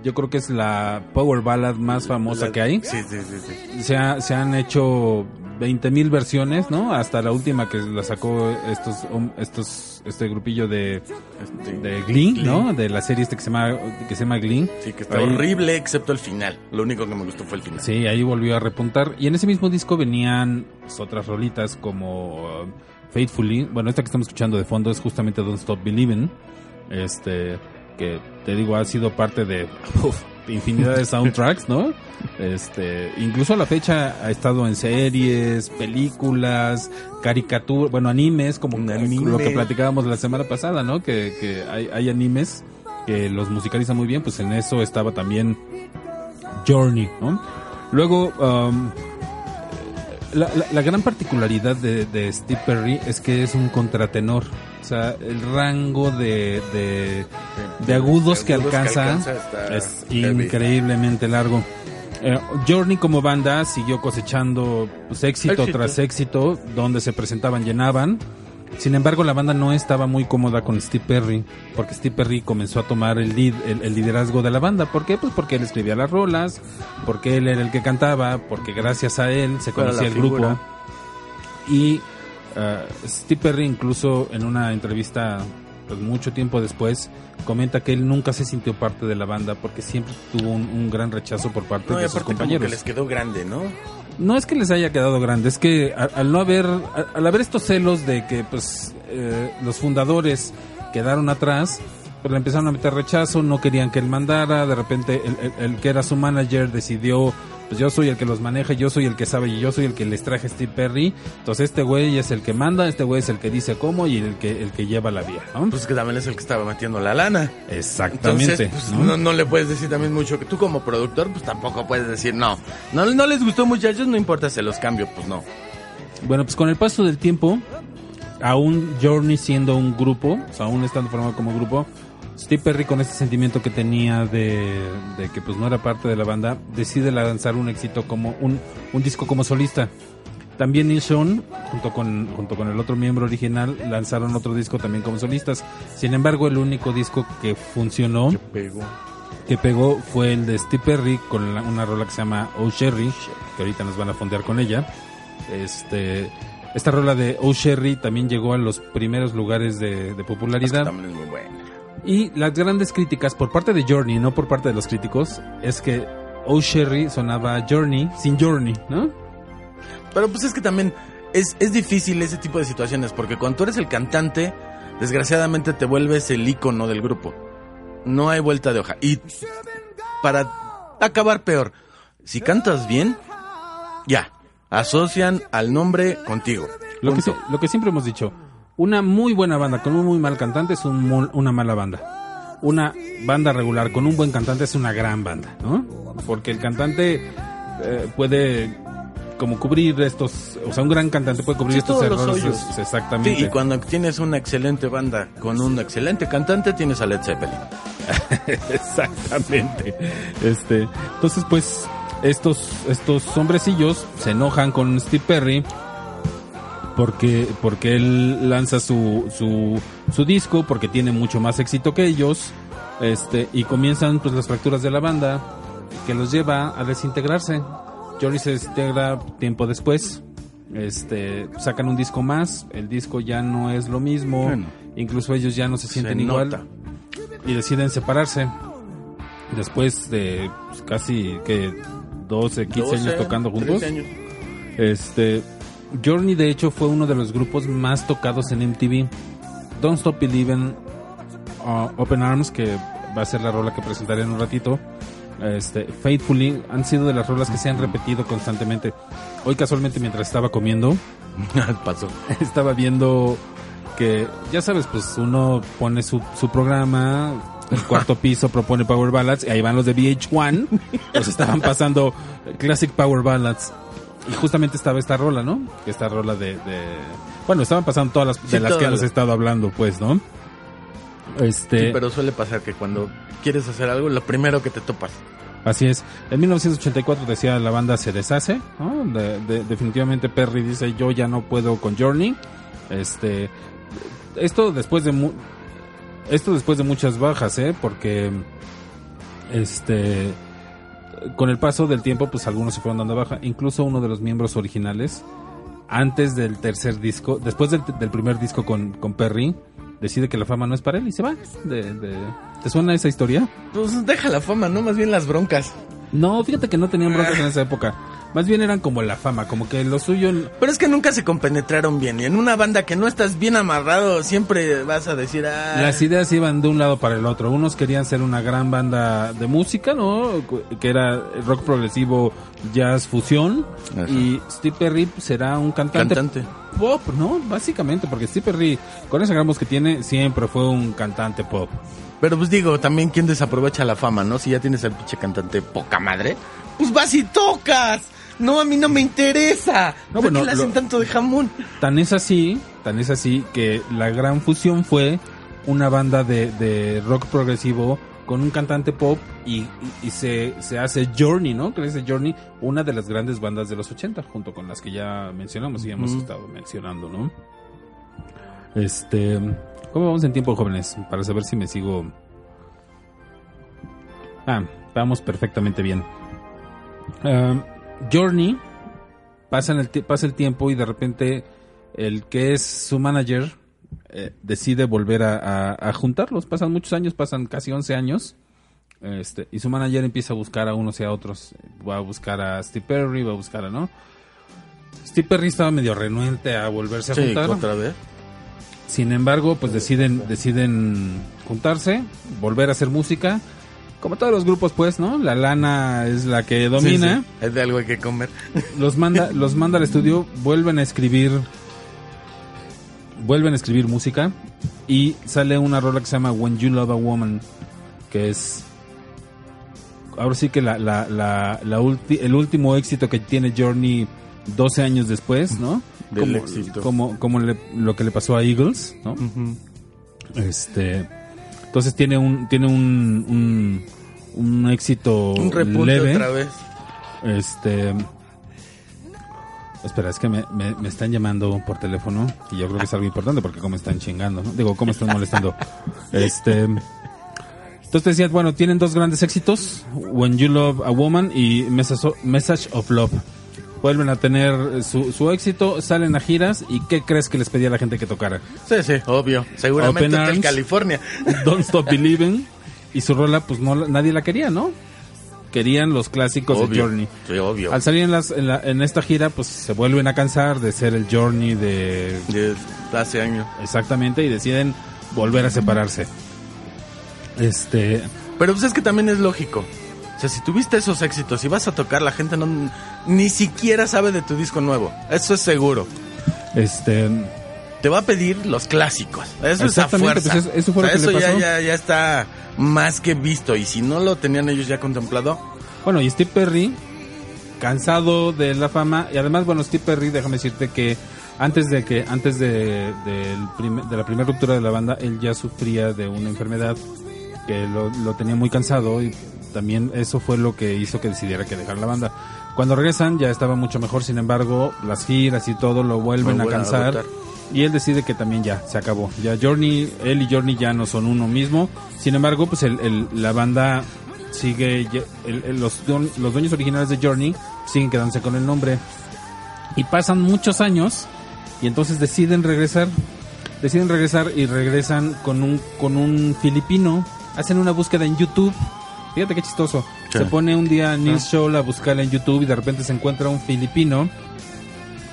Yo creo que es la power ballad más famosa La- que hay. Sí, sí, sí, sí. Se, ha- se han hecho 20.000 versiones, ¿no? Hasta la última que la sacó estos, estos, este grupillo de, Este, de Glee, Glee. ¿no? De la serie este que se llama, que se llama Glee. Sí, que está Ahí- horrible excepto el final. Lo único que me gustó fue el final. Sí, ahí volvió a repuntar. Y en ese mismo disco venían pues, otras rolitas como uh, Faithfully. Bueno, esta que estamos escuchando de fondo es justamente Don't Stop Believing. Este, que te digo, ha sido parte de *laughs* uf, infinidad de soundtracks, ¿no? Este, incluso a la fecha ha estado en series, películas, caricaturas, bueno, animes, como anime. lo que platicábamos la semana pasada, ¿no? Que, que hay, hay animes que los musicalizan muy bien, pues en eso estaba también Journey, ¿no? Luego, um, la, la- la gran particularidad de, de Steve Perry es que es un contratenor. O sea, el rango de, de, de agudos que agudos que alcanza, es heavy. increíblemente largo. Eh, Journey como banda siguió cosechando pues, éxito, Éxito. tras éxito, donde se presentaban llenaban. Sin embargo, la banda no estaba muy cómoda con Steve Perry, porque Steve Perry comenzó a tomar el, lead, el, el liderazgo de la banda. ¿Por qué? Pues porque él escribía las rolas, porque él era el que cantaba, porque gracias a él se conocía el figura. grupo. Y eh, Steve Perry incluso en una entrevista pues, mucho tiempo después, comenta que él nunca se sintió parte de la banda porque siempre tuvo un, un gran rechazo por parte No, de sus como compañeros. que les quedó grande, ¿no? No es que les haya quedado grande, es que al, no haber, al haber estos celos de que pues eh, los fundadores quedaron atrás, pues le empezaron a meter rechazo, no querían que él mandara, de repente el, el- el que era su manager decidió, pues yo soy el que los maneja, yo soy el que sabe y yo soy el que les traje a Steve Perry, entonces este güey es el que manda, este güey es el que dice cómo y el que el que lleva la vía, ¿no? Pues que también es el que estaba metiendo la lana. Exactamente. Entonces, pues, ¿no? ¿no? No, le puedes decir también mucho que tú como productor, pues tampoco puedes decir no. No, no les gustó muchachos, no importa, se los cambio, pues no. Bueno, pues con el paso del tiempo, aún Journey siendo un grupo, o sea, aún estando formado como grupo, Steve Perry con este sentimiento que tenía de, de que pues no era parte de la banda, decide lanzar un éxito como un, un disco como solista. También Neil Sean, junto con, junto con el otro miembro original, lanzaron otro disco también como solistas. Sin embargo, el único disco que funcionó, Pegó. que pegó, fue el de Steve Perry con la- una rola que se llama Oh Sherry, que ahorita nos van a fondear con ella. Este, esta rola de Oh Sherry también llegó a los primeros lugares de, de popularidad. También es muy bueno. Y las grandes críticas por parte de Journey, no por parte de los críticos, es que Oh Sherry sonaba Journey sin Journey, ¿no? Pero pues es que también es, es difícil ese tipo de situaciones, porque cuando tú eres el cantante, desgraciadamente te vuelves el icono del grupo. No hay vuelta de hoja. Y para acabar peor, si cantas bien, ya, asocian al nombre contigo. Lo que, lo que siempre hemos dicho, una muy buena banda con un muy mal cantante es un una mala banda. Una banda regular con un buen cantante es una gran banda, ¿no? Porque el cantante eh, puede como cubrir estos, o sea, un gran cantante puede cubrir Sí, estos errores. es- Exactamente. Sí, y cuando tienes una excelente banda con un excelente cantante, tienes a Led Zeppelin. *laughs* Exactamente. Este, entonces pues estos estos hombrecillos se enojan con Steve Perry porque porque él lanza su su su disco porque tiene mucho más éxito que ellos. Este, y comienzan pues las fracturas de la banda que los lleva a desintegrarse. Johnny se desintegra tiempo después. Este, sacan un disco más, el disco ya no es lo mismo, Bueno. incluso ellos ya no se sienten Se igual nota. y deciden separarse después de pues, casi que 12, 15 años 12, tocando juntos. 13 años. Este Journey de hecho fue uno de los grupos más tocados en MTV. Don't Stop Believing, uh, Open Arms que va a ser la rola que presentaré en un ratito. Este, Faithfully han sido de las rolas que se han repetido constantemente. Hoy casualmente mientras estaba comiendo, *laughs* Pasó. *laughs* estaba viendo que, ya sabes, pues uno pone su, su programa, el cuarto *laughs* piso propone Power Ballads, y ahí van los de VH1, pues estaban pasando Classic Power Ballads. Y justamente estaba esta rola, ¿no? Esta rola de... de- bueno, estaban pasando todas las de las que hemos estado hablando, pues, ¿no? Este... Sí, pero suele pasar que cuando quieres hacer algo, lo primero que te topas. Así es. En 1984 decía la banda se deshace. ¿no? De- de- definitivamente Perry dice yo ya no puedo con Journey. Este, esto después de mu- esto después de muchas bajas, ¿eh? Porque este con el paso del tiempo, pues algunos se fueron dando baja. Incluso uno de los miembros originales, antes del tercer disco, después del, primer disco con, con Perry, decide que la fama no es para él y se va. ¿Te suena esa historia? Pues deja la fama, ¿no? Más bien las broncas. No, fíjate que no tenían broncas en esa época. Más bien eran como la fama, como que lo suyo... Pero es que nunca se compenetraron bien. Y en una banda que no estás bien amarrado, siempre vas a decir, ah, Las ideas iban de un lado para el otro. Unos querían ser una gran banda de música, ¿no? Que era rock progresivo, jazz, fusión. Ajá. Y Steve Perry será un cantante, cantante. pop, ¿no? Básicamente, porque Steve Perry, con esa gran voz que tiene, siempre fue un cantante pop. Pero pues digo, también quién desaprovecha la fama, ¿no? Si ya tienes al pinche cantante poca madre, pues vas y tocas. No, a mí no me interesa. No, ¿Por bueno, qué le hacen lo- tanto de jamón? Tan es así, tan es así que la gran fusión fue una banda de, de rock progresivo con un cantante pop y, y- y se, se hace Journey, ¿no? Que es Journey, una de las grandes bandas de los 80, junto con las que ya mencionamos y hemos estado mencionando, ¿no? Este, ¿cómo vamos en tiempo, jóvenes? Para saber si me sigo... Ah, vamos perfectamente bien. Um, Journey pasa, en el pasa el tiempo y de repente el que es su manager eh, decide volver a, a- a juntarlos. Pasan muchos años, pasan casi 11 años. Este, y su manager empieza a buscar a unos y a otros. Va a buscar a Steve Perry, va a buscar a no. Steve Perry estaba medio renuente a volverse a Sí, juntar. otra vez. Sin embargo, pues deciden, deciden juntarse, volver a hacer música. Como todos los grupos, pues, ¿no? La lana es la que domina. Sí, sí. Es de algo hay que comer. *laughs* Los manda, los manda al estudio, vuelven a escribir, vuelven a escribir música y sale una rola que se llama When You Love a Woman, que es ahora sí que la, la, la, la ulti- el último éxito que tiene Journey 12 años después, ¿no? Del como, éxito. como, como le- lo que le pasó a Eagles, ¿no? Este, entonces tiene un, tiene un, un, un éxito Un repunte leve. otra vez. Este. Espera, es que me, me- me están llamando por teléfono y yo creo que es algo importante porque como están chingando, ¿no? Digo, cómo están molestando. *laughs* Este. Entonces te decía, bueno, tienen dos grandes éxitos, When You Love a Woman y Message of Love. Vuelven a tener su, su éxito, salen a giras y ¿qué crees que les pedía la gente que tocara? Sí, sí, obvio. Seguramente. California. *laughs* Don't Stop Believing y su rola pues no nadie la quería, ¿no? Querían los clásicos de. Journey. Sí, obvio. Al salir en, las- en, la- en esta gira, pues se vuelven a cansar de ser el Journey de De hace años. exactamente y deciden volver a separarse. Este, Pero pues es que también es lógico. O sea, si tuviste esos éxitos y vas a tocar, la gente no ni siquiera sabe de tu disco nuevo. Eso es seguro. este, Te va a pedir los clásicos. Eso es a Exactamente, fuerza. pues eso- eso fue O sea, lo que le eso ya, pasó. ya, ya está más que visto. Y si no lo tenían ellos ya contemplado, bueno, y Steve Perry cansado de la fama y además, bueno, Steve Perry, déjame decirte que antes de que antes de, de la primera ruptura de la banda, él ya sufría de una enfermedad que lo, lo tenía muy cansado y también eso fue lo que hizo que decidiera que dejar la banda. Cuando regresan ya estaba mucho mejor, sin embargo, las giras y todo lo vuelven a cansar y él decide que también ya se acabó. Ya Journey, él y Journey ya no son uno mismo. Sin embargo, pues el, el- la banda sigue, ye- el- el- los, los dueños originales de Journey siguen quedándose con el nombre. Y pasan muchos años y entonces deciden regresar. Deciden regresar y regresan con un, con un filipino. Hacen una búsqueda en YouTube. Fíjate qué chistoso. Sí. Se pone un día Neil Scholl a buscarla en YouTube y de repente se encuentra un filipino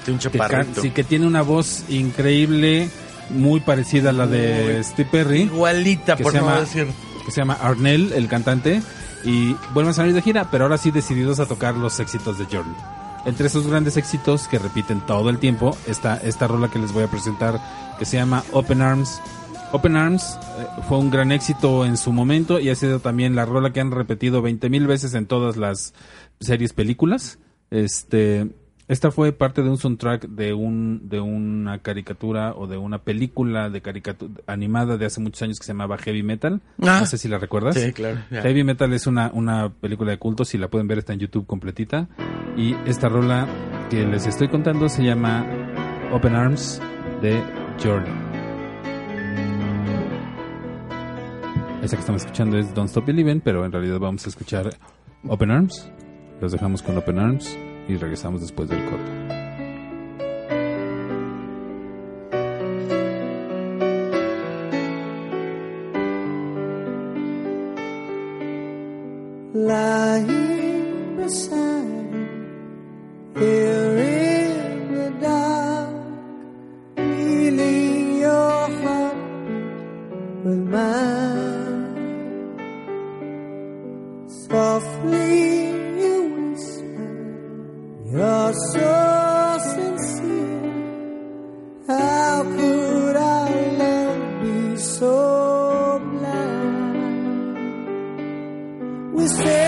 de un que, chaparrito. sí, que tiene una voz increíble, muy parecida a la de Muy Steve Perry, Igualita, por se no llama- decir. que se llama Arnell, el cantante, y vuelven a salir de gira, pero ahora sí decididos a tocar los éxitos de Journey. Entre esos grandes éxitos que repiten todo el tiempo está esta rola que les voy a presentar que se llama Open Arms. Open Arms eh, fue un gran éxito en su momento y ha sido también la rola que han repetido 20 mil veces en todas las series películas. Este, esta fue parte de un soundtrack de un de una caricatura o de una película de caricatura animada de hace muchos años que se llamaba Heavy Metal. Ah. no sé si la recuerdas. Sí, claro. Heavy Metal es una, una película de culto, si la pueden ver está en YouTube completita. Y esta rola que les estoy contando se llama Open Arms de Journey. Esa que estamos escuchando es Don't Stop Believing, pero en realidad vamos a escuchar Open Arms. Los dejamos con Open Arms y regresamos después del corte. lying beside here in the dark, feeling your heartbeat with mine. Softly you whisper, you're so sincere. How could our love be so blind? We sailed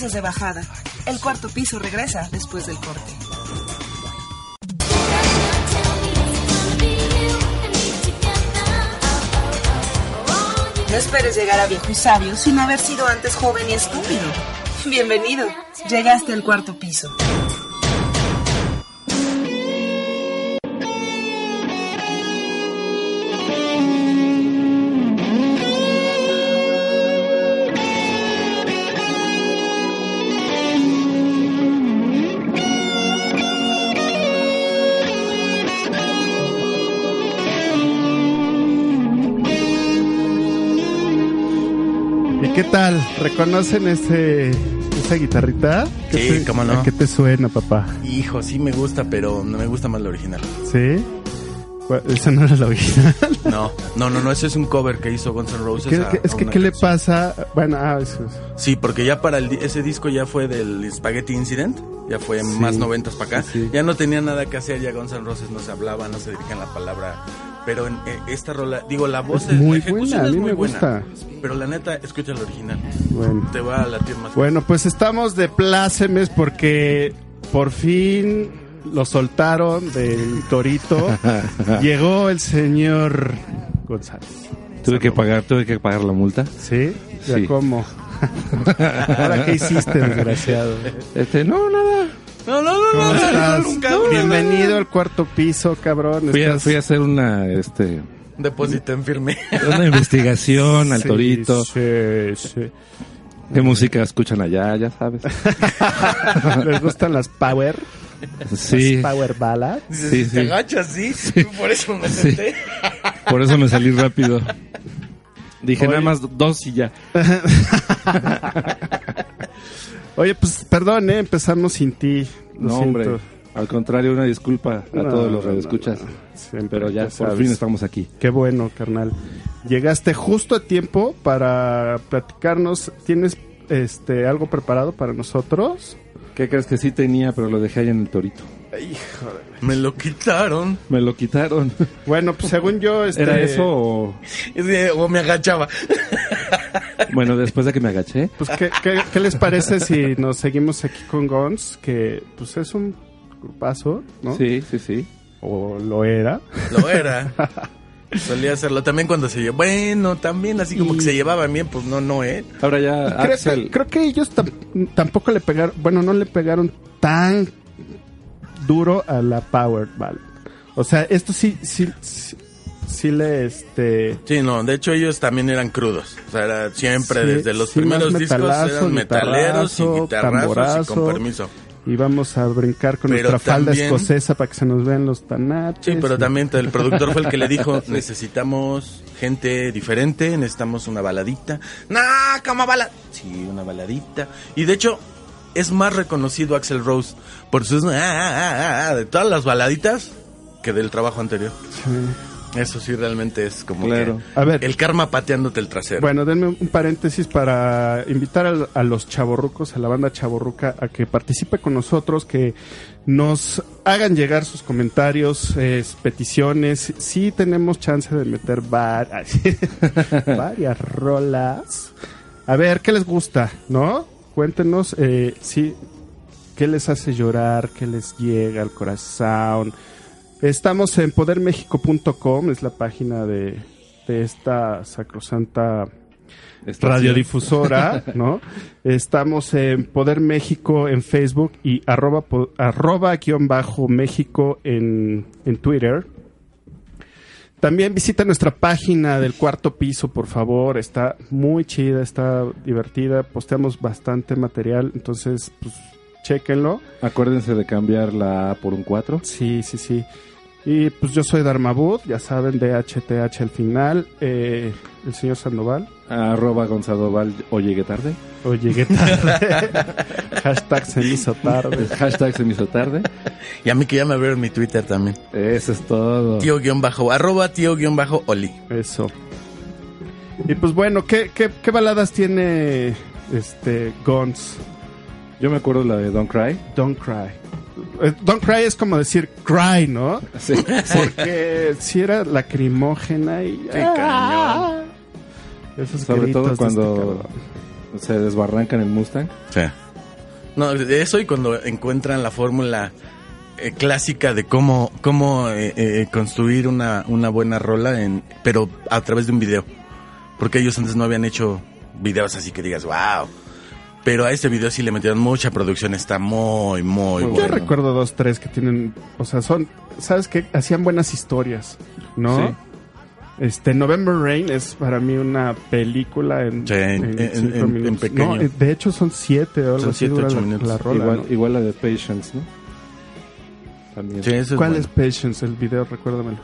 De bajada. El cuarto piso regresa después del corte. No esperes llegar a viejo y sabio sin haber sido antes joven y estúpido. Bienvenido. Llegaste al cuarto piso. Tal? ¿Reconocen ese, esa guitarrita? ¿Qué Sí, te- cómo no. ¿A qué te suena, papá? Hijo, sí me gusta, pero no me gusta más la original. ¿Sí? ¿Cuál- Esa no era la original. *laughs* No, no, no, no, ese es un cover que hizo Guns N' Roses. ¿Qué- a- qué- es que, ¿qué le pasa? Bueno, ah, eso es. Sí, porque ya para el, ese disco ya fue del Spaghetti Incident, ya fue Sí, más noventas para acá. sí, sí. Ya no tenía nada que hacer, ya Guns N' Roses no se hablaba, no se dirigían la palabra. Pero en eh, esta rola, digo, la voz Es muy buena, a mí muy me buena. gusta. Pero la neta, escucha la original. Bueno. Te va a latir más. Bueno, pues estamos de plácemes porque por fin lo soltaron del torito. *laughs* Llegó el señor González. Tuve que pagar, tuve que pagar la multa. ¿Sí? ¿Ya Sí. cómo? *laughs* ¿Ahora qué hiciste, desgraciado? Este, no, nada. No, no, no, ¿Cómo no, estás? nunca. Bienvenido al cuarto piso, cabrón. Fui a, fui a hacer una, este, Depósito en firme. una investigación al Sí, torito. Sí, sí. ¿Qué música escuchan allá? Ya sabes. *laughs* ¿Les gustan las power? Sí, Las power ballads. Dices, Sí, Te sí. agachas, sí. *laughs* Por eso me Sí. senté. por eso me salí rápido. Dije Oye. nada más dos y ya. *laughs* Oye, pues perdón, ¿eh? empezamos sin ti. Lo No, siento. hombre. Al contrario, una disculpa a No, todos los radioescuchas. no, no. Pero ya, por sabes. fin estamos aquí. Qué bueno, carnal. Llegaste justo a tiempo para platicarnos. ¿Tienes este algo preparado para nosotros? ¿Qué crees que sí tenía, pero lo dejé ahí en el torito? Me lo quitaron. Me lo quitaron. Bueno, pues según yo, este, ¿Era eso o...? O me agachaba. Bueno, después de que me agaché. Pues, ¿qué, qué, qué les parece si nos seguimos aquí con Gons? Que, pues, es un grupazo, ¿no? Sí, sí, sí. O lo era. Lo era. Solía hacerlo también cuando se llevaba. Bueno, también así como que se llevaban bien, pues no, no, ¿eh? Ahora ya Creo, Axel... que, creo que ellos tam- tampoco le pegaron, bueno, no le pegaron tan duro a la Power Ballad. O sea, esto sí, sí, sí, sí le, este... Sí, no, de hecho ellos también eran crudos. O sea, era siempre Sí, desde los primeros discos eran metaleros y guitarrazo, guitarrazos y con permiso. Y vamos a brincar con Pero nuestra falda también- escocesa para que se nos vean los tanates. Sí, pero y- también el *laughs* productor fue el que le dijo, necesitamos gente diferente, necesitamos una baladita. No, como balada. Sí, una baladita. Y de hecho, es más reconocido Axel Rose por sus... ah, ah, ah, ah, de todas las baladitas que del trabajo anterior. Eso sí realmente es como Claro. que A ver. el karma pateándote el trasero. Bueno, denme un paréntesis para invitar a, a los chavorrucos, a la banda chavorruca, a que participe con nosotros, que nos hagan llegar sus comentarios, eh, peticiones. Sí tenemos chance de meter var- *laughs* varias rolas. A ver, ¿qué les gusta? ¿No? Cuéntenos, eh, sí, qué les hace llorar, qué les llega al corazón. Estamos en podermexico.com, es la página de, de esta sacrosanta Estación. radiodifusora, *laughs* ¿no? Estamos en Poder México en Facebook y arroba, arroba guion bajo México en, en Twitter. También visita nuestra página del cuarto piso, por favor. Está muy chida, está divertida. Posteamos bastante material, entonces, pues, chéquenlo. Acuérdense de cambiar la A por un 4. Sí, sí, sí. Y pues yo soy Dharmabud, ya saben, DHTH al final. Eh, el señor Sandoval. Arroba Gonzadoval o llegué tarde. O llegué tarde. Hashtag se me hizo tarde. Hashtag se me hizo tarde. Y a mí que ya me veo en mi Twitter también. Eso es todo. Tío guion bajo, arroba tío guion bajo Oli. Eso. Y pues bueno, ¿qué, qué, qué baladas tiene este Guns? Yo me acuerdo la de Don't Cry. Don't Cry. Eh, Don't Cry es como decir cry, ¿no? Sí. Porque si era lacrimógena y... Qué cañón. Esos Sobre todo de este cuando se desbarrancan el Mustang. Sí. No, de eso y cuando encuentran la fórmula eh, clásica de cómo, cómo eh, eh, construir una, una buena rola, en, pero a través de un video. Porque ellos antes no habían hecho videos así que digas, wow. Pero a este video sí le metieron mucha producción, está muy, muy Yo bueno. recuerdo dos, tres que tienen, o sea, son, ¿sabes qué? Hacían buenas historias, ¿no? Sí. Este, November Rain es para mí una película en, Sí, en- en- cinco en- en minutos. pequeño. No, de hecho son siete o algo Son así siete, la, minutos. la rola, igual, ¿no? igual la de Patience, ¿no? También. Sí, eso es ¿Cuál bueno. es Patience? El video, recuérdamelo.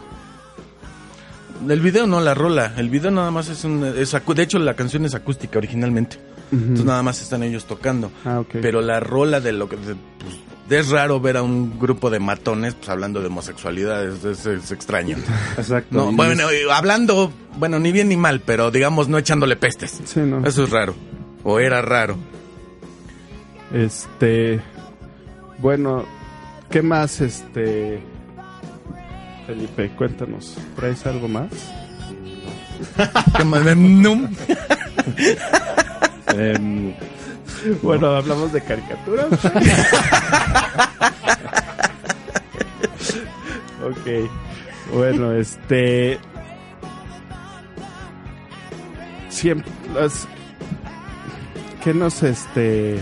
El video no, la rola. El video nada más es un... es acu- de hecho, la canción es acústica originalmente. Entonces nada más están ellos tocando. Ah, ok. Pero la rola de lo que... de- pues, es raro ver a un grupo de matones pues, hablando de homosexualidad, es, es- es extraño. Exacto. No, bueno, hablando, bueno, ni bien ni mal, pero digamos no echándole pestes. Sí, no. Eso es raro. O era raro. Este, bueno, ¿qué más, este, Felipe? Cuéntanos. ¿Traes algo más? Qué mal- *laughs* no. *laughs* Bueno, hablamos de caricaturas. *laughs* ok. Bueno, este. Siempre. Las, ¿Qué nos este.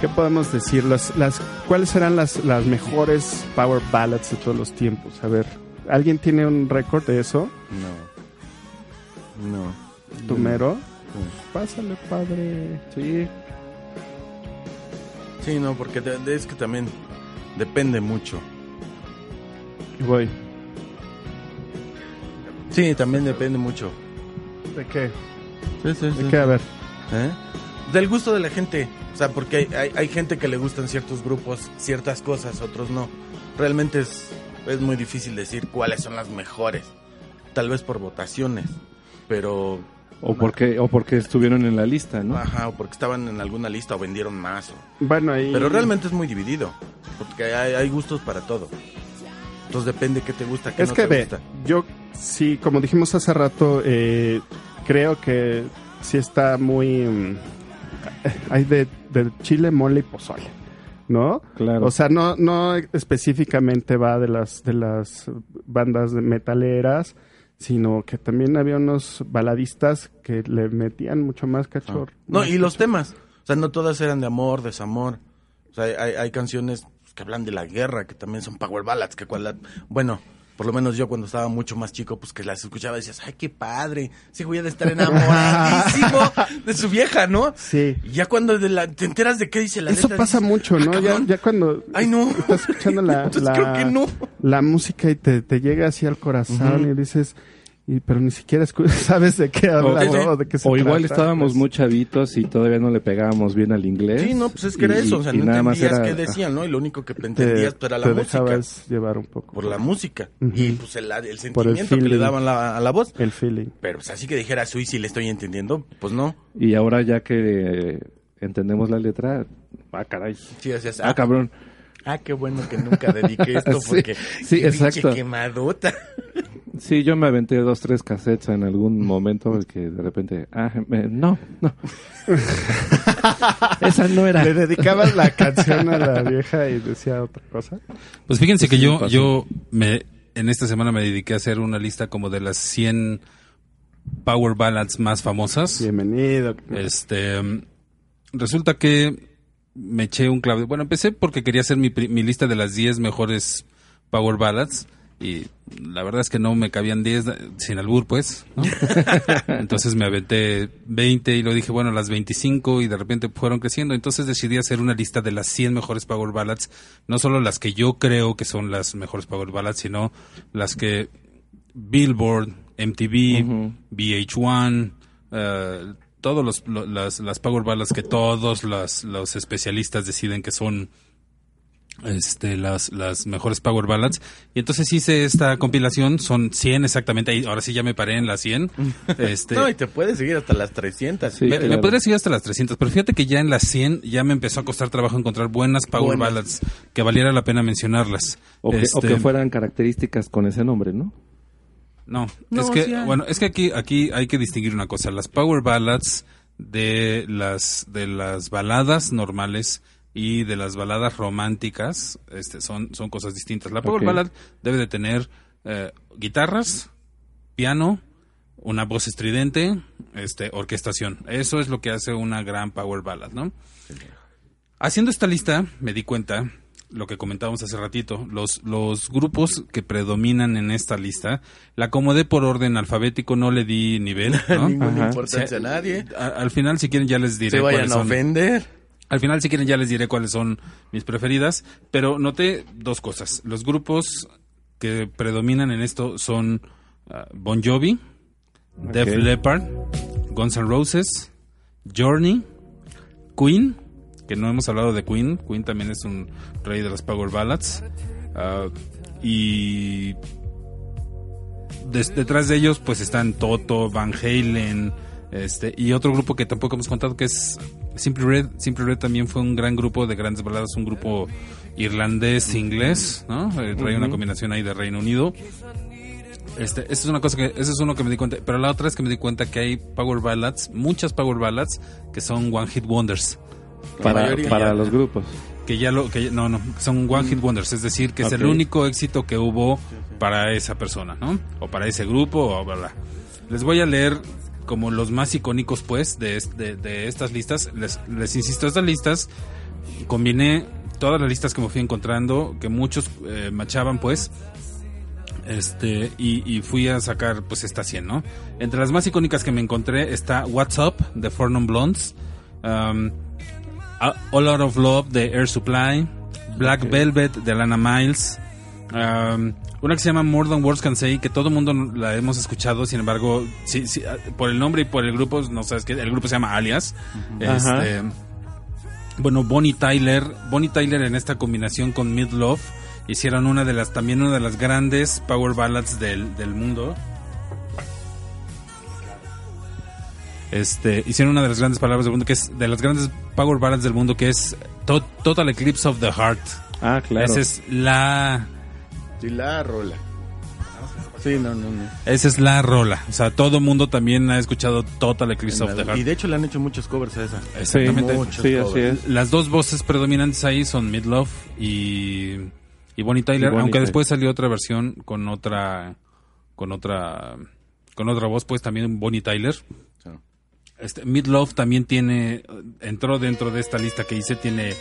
¿Qué podemos decir? Las, las, ¿Cuáles serán las, las mejores power ballads de todos los tiempos? A ver, ¿alguien tiene un récord de eso? No. No. ¿Tumero? Pásale, padre. sí, Sí, no, porque es que también depende mucho. Y voy. Sí, también depende mucho. ¿De qué? Sí, sí, sí. ¿De qué? A ver. ¿Eh? Del gusto de la gente. O sea, porque hay, hay, hay gente que le gustan ciertos grupos, ciertas cosas, otros no. Realmente es, es muy difícil decir cuáles son las mejores. Tal vez por votaciones. Pero. O porque, o porque estuvieron en la lista, ¿no? Ajá, o porque estaban en alguna lista o vendieron más. o- Bueno, ahí. Pero realmente es muy dividido. Porque hay, hay gustos para todo. Entonces depende qué te gusta, qué Es no que te ve, gusta. yo sí, como dijimos hace rato, eh, creo que sí está muy... mm, hay de, de chile, mole y pozole, ¿no? Claro. O sea, no, no específicamente va de las, de las bandas de metaleras, sino que también había unos baladistas que le metían mucho más cachorro. No, y los temas. O sea, no todas eran de amor, desamor. O sea, hay, hay canciones que hablan de la guerra, que también son power ballads, que cual, bueno, por lo menos yo cuando estaba mucho más chico, pues que las escuchaba decías, ay, qué padre, ese güey de estar enamoradísimo *laughs* de su vieja, ¿no? Sí. Y ya cuando de la- te enteras de qué dice la Eso letra, pasa dices, mucho, "Ah, ¿no? Ya, cabrón". ya cuando Ay, no. estás escuchando la, *laughs* Entonces la, creo que no. la música y te, te llega así al corazón y dices, y, pero ni siquiera *laughs* sabes de qué habla, sí, sí. ¿no? de qué se O igual trata, estábamos pues. muy chavitos y todavía no le pegábamos bien al inglés. Sí, no, pues es que era Y- eso, o sea, y no nada más entendías era- qué decían, ¿no? Y lo único que te, entendías pues, era la te música. dejabas llevar un poco Por la música. Ujú. Y pues el, el sentimiento el que le feeling. daban la- a la voz. el feeling. Pero pues así que dijeras, uy, sí le estoy entendiendo, pues no. Y ahora ya que entendemos la letra, ah, caray. Sí, decías, Ah, cabrón. Ah, qué bueno que nunca dediqué esto *laughs* Sí, porque sí, qué exacto. quemadota. Sí, yo me aventé dos, tres cassettes en algún momento que de repente, ah, me- no, no. *laughs* Esa no era. ¿Le dedicabas la canción a la vieja y decía otra cosa? Pues fíjense que Sí, yo, pasó. yo me, en esta semana me dediqué a hacer una lista como de las 100 power ballads más famosas. Bienvenido. Este, mm, resulta que me eché un clave. Bueno, empecé porque quería hacer mi, pri- mi lista de las 10 mejores power ballads y la verdad es que no me cabían 10 sin albur, pues. ¿no? *laughs* Entonces me aventé 20 y lo dije, bueno, las 25 y de repente fueron creciendo. Entonces decidí hacer una lista de las 100 mejores power ballads, no solo las que yo creo que son las mejores power ballads, sino las que Billboard, MTV, Ujú. VH1, eh, todos los, lo- las, las power ballads que todos los, los especialistas deciden que son este las, las mejores power ballads y entonces hice esta compilación son 100 exactamente ahí ahora sí ya me paré en las *laughs* 100 este No, y te puedes seguir hasta las 300. Sí, me, me claro. podría seguir hasta las 300, pero fíjate que ya en las 100 ya me empezó a costar trabajo encontrar buenas power Buenas. ballads que valiera la pena mencionarlas. O que, o Este, que fueran características con ese nombre, ¿no? No, No, es que bueno, es que aquí aquí hay que distinguir una cosa, las power ballads de las de las baladas normales y de las baladas románticas, este son son cosas distintas. La power ballad debe de tener eh, guitarras, piano, una voz estridente, este orquestación. Eso es lo que hace una gran power ballad, ¿no? Haciendo esta lista me di cuenta lo que comentábamos hace ratito, los, los grupos que predominan en esta lista, la acomodé por orden alfabético, no le di nivel, ¿no? *laughs* Ninguna Ajá. importancia a nadie. A- al final, si quieren, ya les diré Se vayan cuáles a son. ofender. Al final, si quieren, ya les diré cuáles son mis preferidas, pero noté dos cosas. Los grupos que predominan en esto son ah, Bon Jovi, Def. Leppard, Guns N' Roses, Journey, Queen, que no hemos hablado de Queen. Queen también es un rey de las Power Ballads. ah, y detrás de ellos pues están Toto, Van Halen, este y otro grupo que tampoco hemos contado que es Simply Red. Simply Red también fue un gran grupo de grandes baladas, un grupo irlandés inglés, ¿no? Eh, trae una combinación ahí de Reino Unido. Este, esa es una cosa que, ese es uno que me di cuenta, pero la otra es que me di cuenta que hay power ballads, muchas power ballads que son one hit wonders, Para, para ya. los grupos. que ya lo, que ya- no, no, son one hit wonders, es decir, que es el único éxito que hubo para esa persona, ¿no? O para ese grupo, o bla, bla. Les voy a leer como los más icónicos, pues, de, de, de estas listas. Les, les insisto, estas listas combiné todas las listas que me fui encontrando, que muchos eh, machaban, pues, este y, y fui a sacar pues esta 100, ¿no? Entre las más icónicas que me encontré está What's Up de Four Non Blondes, um, All Out of Love de Air Supply, Black Velvet de Lana Miles, um, una que se llama More Than Words Can Say, que todo el mundo la hemos escuchado, sin embargo, sí, sí, ah, por el nombre y por el grupo, no sabes que el grupo se llama Alias. Este, bueno, Bonnie Tyler, Bonnie Tyler en esta combinación con Mid Love hicieron una de las también una de las grandes power ballads del, del mundo. Este, hicieron una de las grandes palabras del mundo que es de las grandes power ballads del mundo que es To- Total Eclipse of the Heart. Ah, claro. Esa es la Sí, la rola. Sí, no, no, no. esa es la rola. O sea, todo mundo también ha escuchado Total Eclipse of the Y Heart. de hecho le han hecho muchos covers a esa. Exactamente. Sí, así es. Las dos voces predominantes ahí son Midlove y, y Bonnie Tyler, Y Bonnie aunque Tyler. después salió otra versión con otra con otra con otra voz, pues también Bonnie Tyler. Este Midlove también tiene entró dentro de esta lista que hice tiene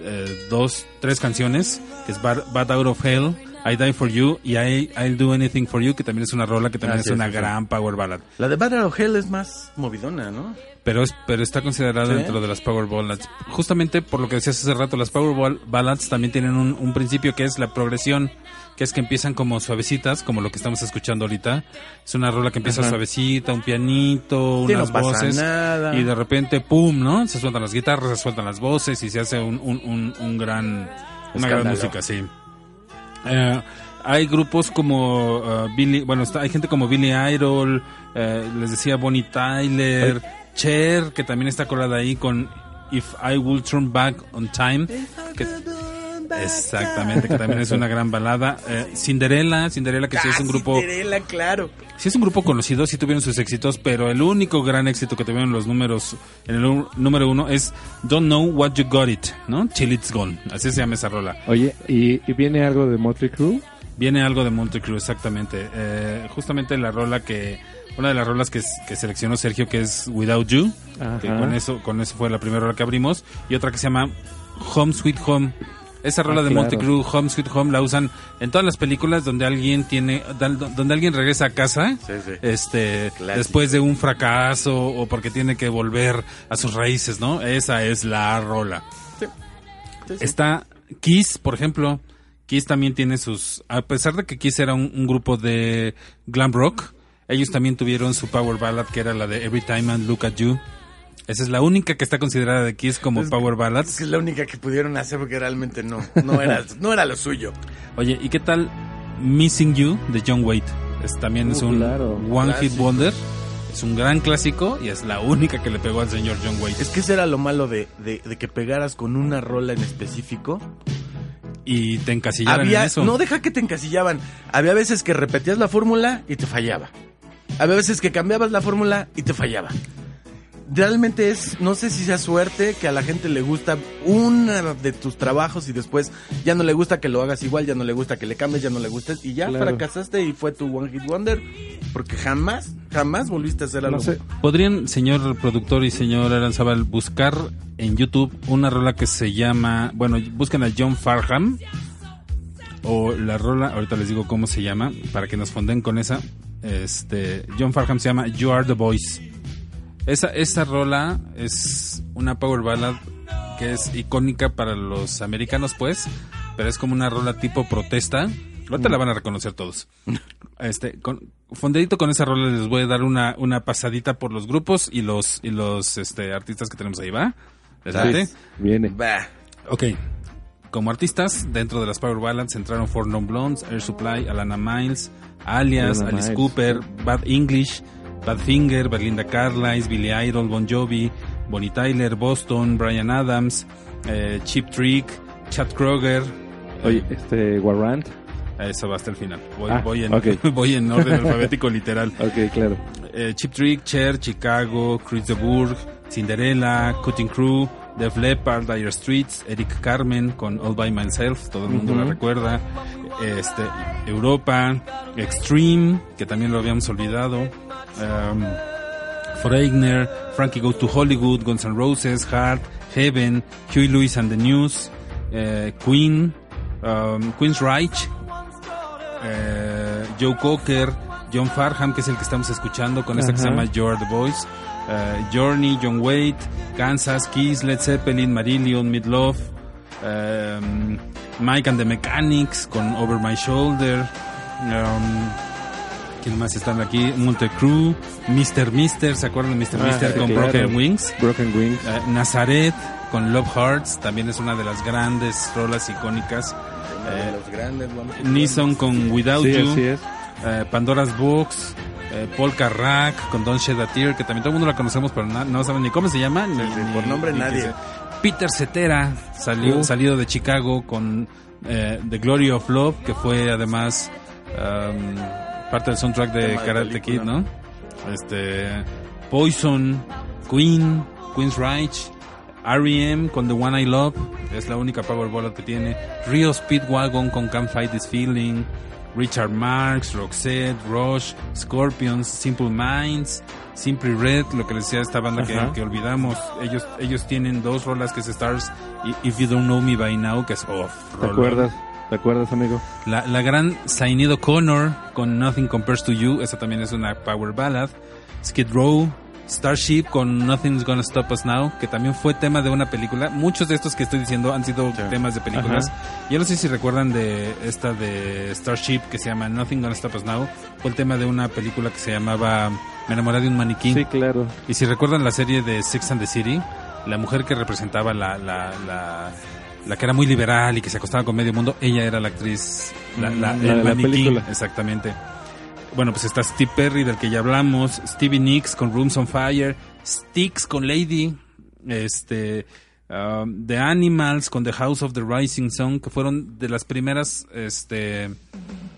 eh, dos tres canciones que es Bad, Bad Out of Hell, I Die for You y I, I'll Do Anything for You que también es una rola que también Ah, es sí, una sí, sí. gran power ballad. La de Battle of Hell es más movidona, ¿no? Pero es, pero está considerada ¿Sí? dentro de las Power Ballads. Justamente por lo que decías hace rato, las Power Ball- Ballads también tienen un, un principio que es la progresión, que es que empiezan como suavecitas, como lo que estamos escuchando ahorita. Es una rola que empieza suavecita, un pianito, Sí, unas no voces. nada. Y de repente, ¡pum! ¿no? Se sueltan las guitarras, se sueltan las voces y se hace un, un, un, un gran, una gran música, sí. Eh, hay grupos como uh, Billy, bueno, está- hay gente como Billy Idol, eh, les decía Bonnie Tyler, Cher, que también está colada ahí con If I Will Turn Back on Time. que- exactamente, que también es una gran balada. Eh, Cinderella, Cinderella que sí es un grupo, Cinderella, claro. sí es un grupo conocido, sí tuvieron sus éxitos, pero el único gran éxito que tuvieron los números, en el número uno es Don't Know What You Got It, ¿no? Till It's Gone, así se llama esa rola. Oye, ¿y, y viene algo de Motley Crue? Viene algo de Monte exactamente. Eh, justamente la rola que, una de las rolas que, que seleccionó Sergio, que es Without You, que Ajá. con eso, con eso fue la primera rola que abrimos, y otra que se llama Home Sweet Home. Esa rola Ah, de claro. Monte Home Sweet Home, la usan en todas las películas donde alguien tiene, donde alguien regresa a casa, Sí, sí. este, Clásico. después de un fracaso o porque tiene que volver a sus raíces, ¿no? Esa es la rola. Sí, sí. Está Kiss, por ejemplo. Kiss también tiene sus... A pesar de que Kiss era un, un grupo de glam rock, ellos también tuvieron su power ballad que era la de Every Time I Look at You. Esa es la única que está considerada de Kiss como Es- power Es ballads. que es la única que pudieron hacer porque realmente no, no era, *laughs* no era lo suyo. Oye, ¿y qué tal Missing You de John Waite? Es, también es Uh, un claro. One Hit. Wonder. Es un gran clásico y es la única que le pegó al señor John Waite. Es que ese era lo malo de, de, de que pegaras con una rola en específico y te encasillaban Había, en eso. no deja que te encasillaban. Había veces que repetías la fórmula y te fallaba. Había veces que cambiabas la fórmula y te fallaba. Realmente es, no sé si sea suerte que a la gente le gusta una de tus trabajos y después ya no le gusta que lo hagas igual, ya no le gusta que le cambies, ya no le gusta y ya Claro. fracasaste y fue tu One Hit Wonder porque jamás, jamás volviste a hacer algo. No sé. ¿Podrían, señor productor y señor Aranzabal, buscar en YouTube una rola que se llama, bueno, busquen a John Farham o la rola, ahorita les digo cómo se llama, para que nos fonden con esa. Este, John Farham se llama You Are the Voice. Esa, esa rola es una power ballad que es icónica para los americanos, pues, pero es como una rola tipo protesta. Ahorita la van a reconocer todos. *laughs* Este, con, fondadito con esa rola les voy a dar una, una pasadita por los grupos y los, y los este, artistas que tenemos ahí, ¿va? ¿Les? Viene. Bah. Ok. Como artistas, dentro de las Power Ballads entraron Four Non Blondes, Air Supply, Alana Miles, Alias, Alana Alice Miles. Cooper, Bad English, Badfinger, Belinda Carlisle, Billy Idol, Bon Jovi, Bonnie Tyler, Boston, Brian Adams, eh, Chip Trick, Chad Kroger. Oye, este, Warrant. Eh, Eso va hasta el final. Voy, Ah, voy, en, *laughs* voy en orden *laughs* alfabético literal. Ok, claro. Eh, Chip Trick, Cher, Chicago, Chris de Burgh, Cinderella, Cutting Crew, Def Leppard, Dire Streets, Eric Carmen con All By Myself, todo el mundo la recuerda. Este, Europa, Extreme, que también lo habíamos olvidado. Um, Foreigner, Frankie Goes to Hollywood, Guns N' Roses, Heart, Heaven, Huey Lewis and the News, eh, Queen, um, Queen's Reich, eh, Joe Cocker, John Farham, que es el que estamos escuchando con esta que se llama You're the Voice, eh, Journey, John Waite, Kansas, Kiss, Led Zeppelin, Marillion, Midlove, um, Mike and the Mechanics con Over My Shoulder, um, ¿quién más están aquí? Monte Crew, Mr. Mister, ¿se acuerdan de Mr. Ah, Mister sí, con claro. Broken Wings? Broken Wings. Eh, Nazaret con Love Hearts, también es una de las grandes rolas icónicas. Eh, los grandes Nissan con Without Sí, You, así es. eh, Pandora's Box, eh, Polka Rack con Don't Shed a Tear, que también todo el mundo la conocemos, pero no saben ni cómo se llama. ni- sí, ni- por nombre ni nadie. Peter Cetera, salió, Uh. salido de Chicago con eh, The Glory of Love, que fue además um, parte del soundtrack de Karate película. Kid, ¿no? Este, Poison, Queen, Queen's Reich, R.E.M. con The One I Love, es la única Power Ballad que tiene. Rio Speedwagon con Can't Fight This Feeling. Richard Marx, Roxette, Rush, Scorpions, Simple Minds, Simply Red, lo que les decía esta banda que, que olvidamos. Ellos ellos tienen dos rolas que es Stars y If You Don't Know Me By Now, que es off. ¿Te acuerdas? ¿Te acuerdas, amigo? La, la gran Sinead O'Connor con Nothing Compares to You, esa también es una power ballad. Skid Row, Starship con Nothing's Gonna Stop Us Now, que también fue tema de una película. Muchos de estos que estoy diciendo han sido temas de películas. Yo no sé si recuerdan de esta de Starship que se llama Nothing Gonna Stop Us Now. Fue el tema de una película que se llamaba Me enamoré de un maniquí. Sí, claro. Y si recuerdan la serie de Six and the City, la mujer que representaba la, la, la, la que era muy liberal y que se acostaba con medio mundo, ella era la actriz, la, la, Mm, la el película. exactamente. Bueno, pues está Steve Perry, del que ya hablamos, Stevie Nicks con Rooms on Fire, Styx con Lady, este, um, The Animals con The House of the Rising Sun, que fueron de las primeras, este,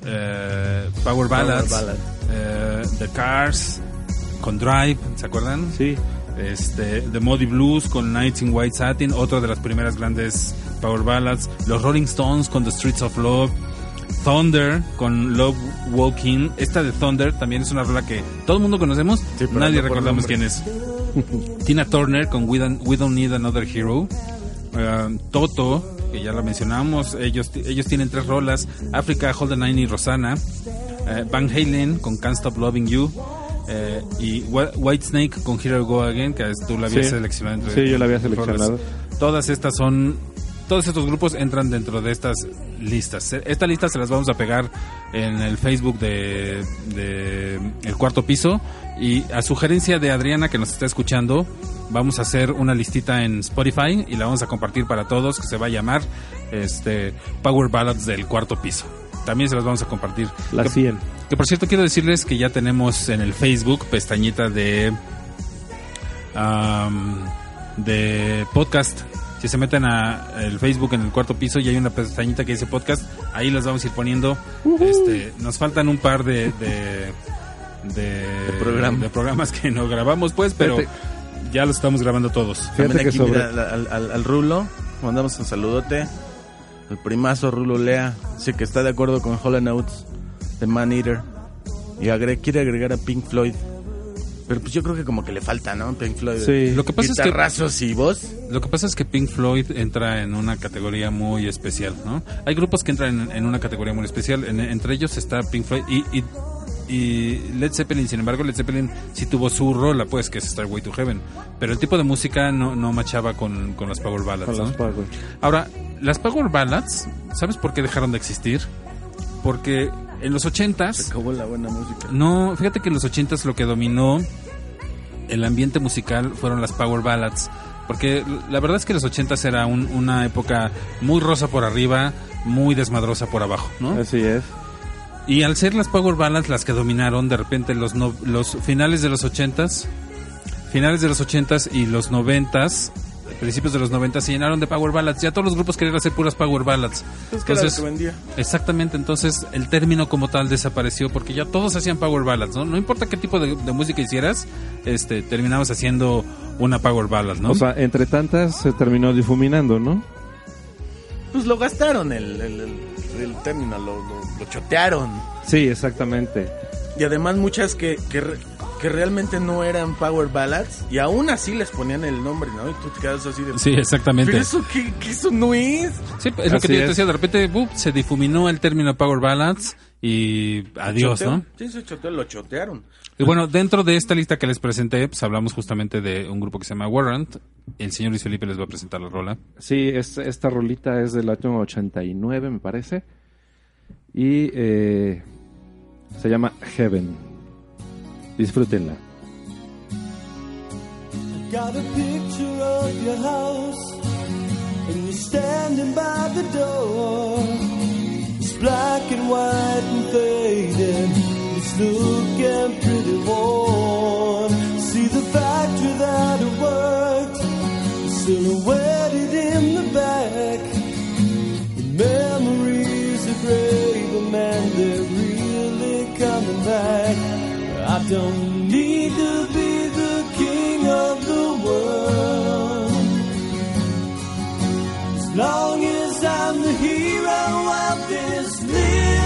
eh, Power Ballads, Ballad. eh, The Cars con Drive, ¿se acuerdan? Sí. Este, The Muddy Blues con Nights in White Satin, otra de las primeras grandes power ballads. Los Rolling Stones con The Streets of Love. Thunder con Love Walking. Esta de Thunder también es una rola que todo el mundo conocemos, Sí, nadie no recordamos quién es. *laughs* Tina Turner con We Don't, We Don't Need Another Hero. Uh, Toto, que ya la mencionamos, ellos, ellos tienen tres rolas: Africa, Hold the Nine y Rosanna. Eh, Van Halen con Can't Stop Loving You. Eh, y Wh- White Snake con Here I Go Again, que tú la habías Sí. seleccionado. entre Sí, yo la había seleccionado. Todas estas son. Todos estos grupos entran dentro de estas listas. Esta lista se las vamos a pegar en el Facebook de, de El Cuarto Piso. Y a sugerencia de Adriana, que nos está escuchando, vamos a hacer una listita en Spotify y la vamos a compartir para todos, que se va a llamar este Power Ballads del Cuarto Piso. También se las vamos a compartir. La Que- 100. que por cierto quiero decirles que ya tenemos en el Facebook pestañita de am, de podcast. Si se meten a el Facebook en el cuarto piso y hay una pestañita que dice podcast, ahí los vamos a ir poniendo. Este, nos faltan un par de de, de, programa. de programas que no grabamos, pues, pero Fíjate. ya los estamos grabando todos. Fíjate También que aquí, sobre- mira, al, al- al Rulo, mandamos un saludote. El primazo Rulo Lea, dice que está de acuerdo con Hollow Notes de Man Eater. Y agre- quiere agregar a Pink Floyd. Pero pues yo creo que como que le falta, ¿no? Pink Floyd. Sí. Lo que pasa es que y voz. Lo que pasa es que Pink Floyd entra en una categoría muy especial, ¿no? Hay grupos que entran en, en una categoría muy especial, en- entre ellos está Pink Floyd y, y, y Led Zeppelin, sin embargo, Led Zeppelin sí tuvo su rola, pues, que es Starway to Heaven, pero el tipo de música no, no machaba con, con las Power Ballads. Ahora, las Power Ballads, ¿sabes por qué dejaron de existir? Porque en los ochentas... Se acabó la buena música. No, fíjate que en los ochentas lo que dominó el ambiente musical fueron las power ballads. Porque la verdad es que los ochentas era un- una época muy rosa por arriba, muy desmadrosa por abajo, ¿no? Así es. Y al ser las power ballads las que dominaron de repente los no- los finales de los ochentas, finales de los ochentas y los noventas, principios de los noventas se llenaron de power ballads. Ya todos los grupos querían hacer puras power ballads. Es que era lo que vendía. Exactamente, entonces el término como tal desapareció porque ya todos hacían power ballads, ¿no? No importa qué tipo de, de música hicieras, este, terminabas haciendo una power ballad, ¿no? O sea, entre tantas se terminó difuminando, ¿no? Pues lo gastaron el, el, el, el término, lo, lo, lo chotearon. Sí, exactamente. Y además muchas que, que, que realmente no eran power ballads y aún así les ponían el nombre, ¿no? Y tú te quedas así de... sí, exactamente. Pero eso, ¿qué, qué eso no es? Sí, es lo que yo te decía, de repente se difuminó el término power ballads y adiós, Choteo. ¿no? Sí, se choteó, lo chotearon. Y bueno, dentro de esta lista que les presenté, pues hablamos justamente de un grupo que se llama Warrant. El señor Luis Felipe les va a presentar la rola. Sí, es- esta rolita es del año 89, me parece. Y eh, se llama Heaven. Disfrútenla. Got a picture of your house, and you're standing by the door. It's black and white and faded. It's looking pretty worn. See the factory that it worked, silhouetted in the back. The memories gray, but man, they're really coming back. I don't need to be the king of the world. As long as I'm the hero of this little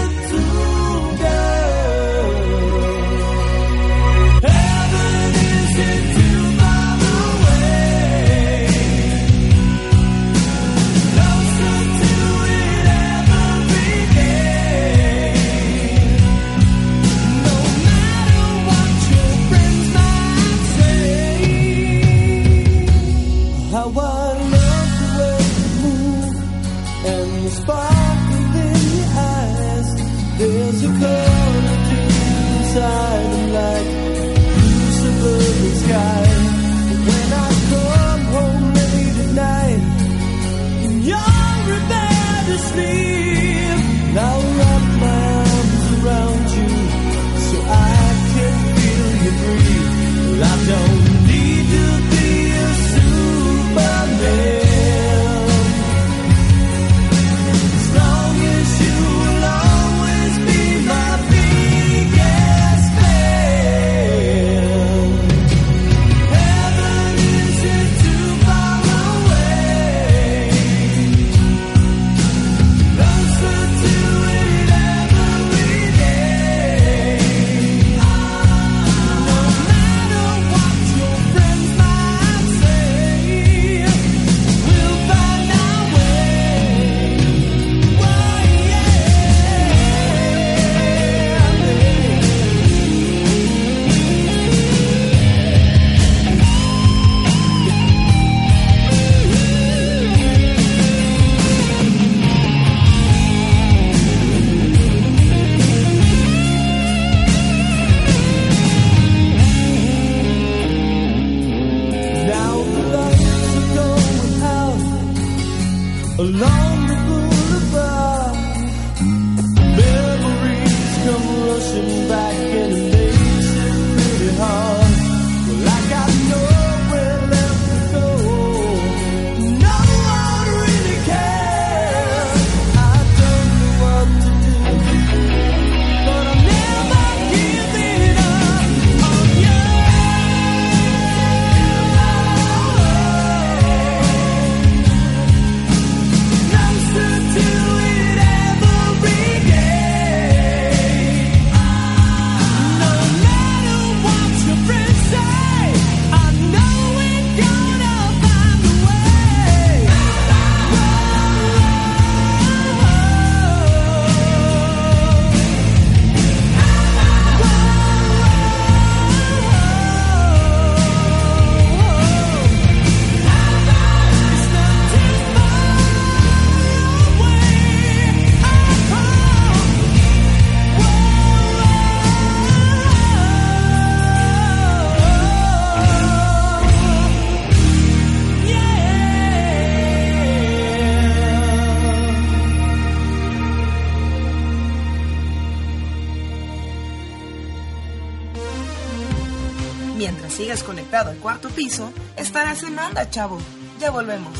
chavo. Ya volvemos.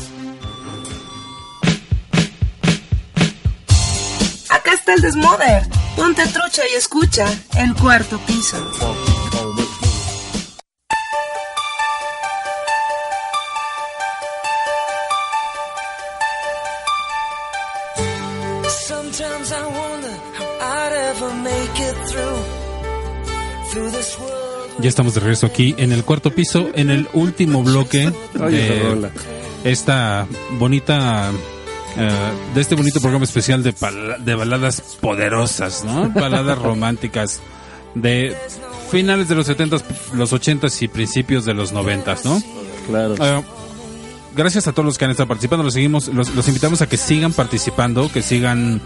Acá está el Desmoder. Ponte trucha y escucha el cuarto piso. Ya estamos de regreso aquí en el cuarto piso, en el último bloque *laughs* de esta bonita, eh, de este bonito programa especial de, de baladas poderosas, ¿no? *laughs* Baladas románticas de finales de los 70s, los 80s y principios de los 90s, ¿no? Claro. Eh, gracias a todos los que han estado participando. Los seguimos, los, los invitamos a que sigan participando, que sigan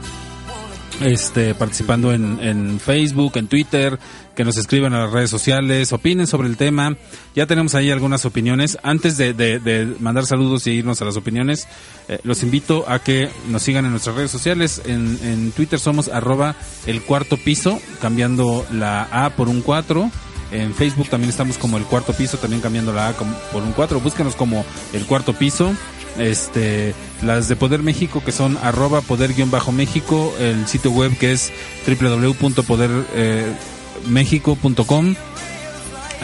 este participando en, Facebook, en Twitter, que nos escriban a las redes sociales, opinen sobre el tema. Ya tenemos ahí algunas opiniones. Antes de, mandar saludos y irnos a las opiniones, eh, los invito a que nos sigan en nuestras redes sociales. En, en Twitter somos arroba el cuarto piso, cambiando la A por un 4. En Facebook también estamos como el cuarto piso, también cambiando la A por un 4. Búsquenos como el cuarto piso. Este, las de Poder México que son arroba poder-méxico, el sitio web que es www.podermexico.com.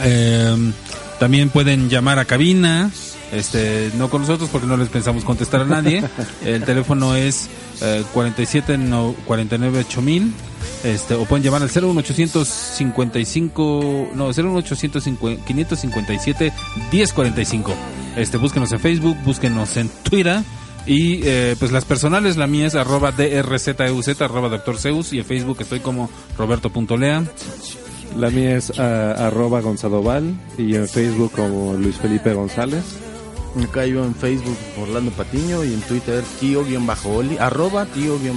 Eh, también pueden llamar a cabina, este, no con nosotros porque no les pensamos contestar a nadie. *laughs* El teléfono es eh, 47 no, 49 8000. Este, o pueden llamar al 01855, no, 01800 557 1045. Este, búsquenos en Facebook, búsquenos en Twitter. Y eh, pues las personales, la mía es arroba drzeuz, arroba doctor Zeus, y en Facebook estoy como roberto.lea. La mía es ah, arroba Gonzadoval y en Facebook como Luis Felipe González. Acá yo en Facebook Orlando Patiño y en Twitter tío-oli, arroba tío-oli.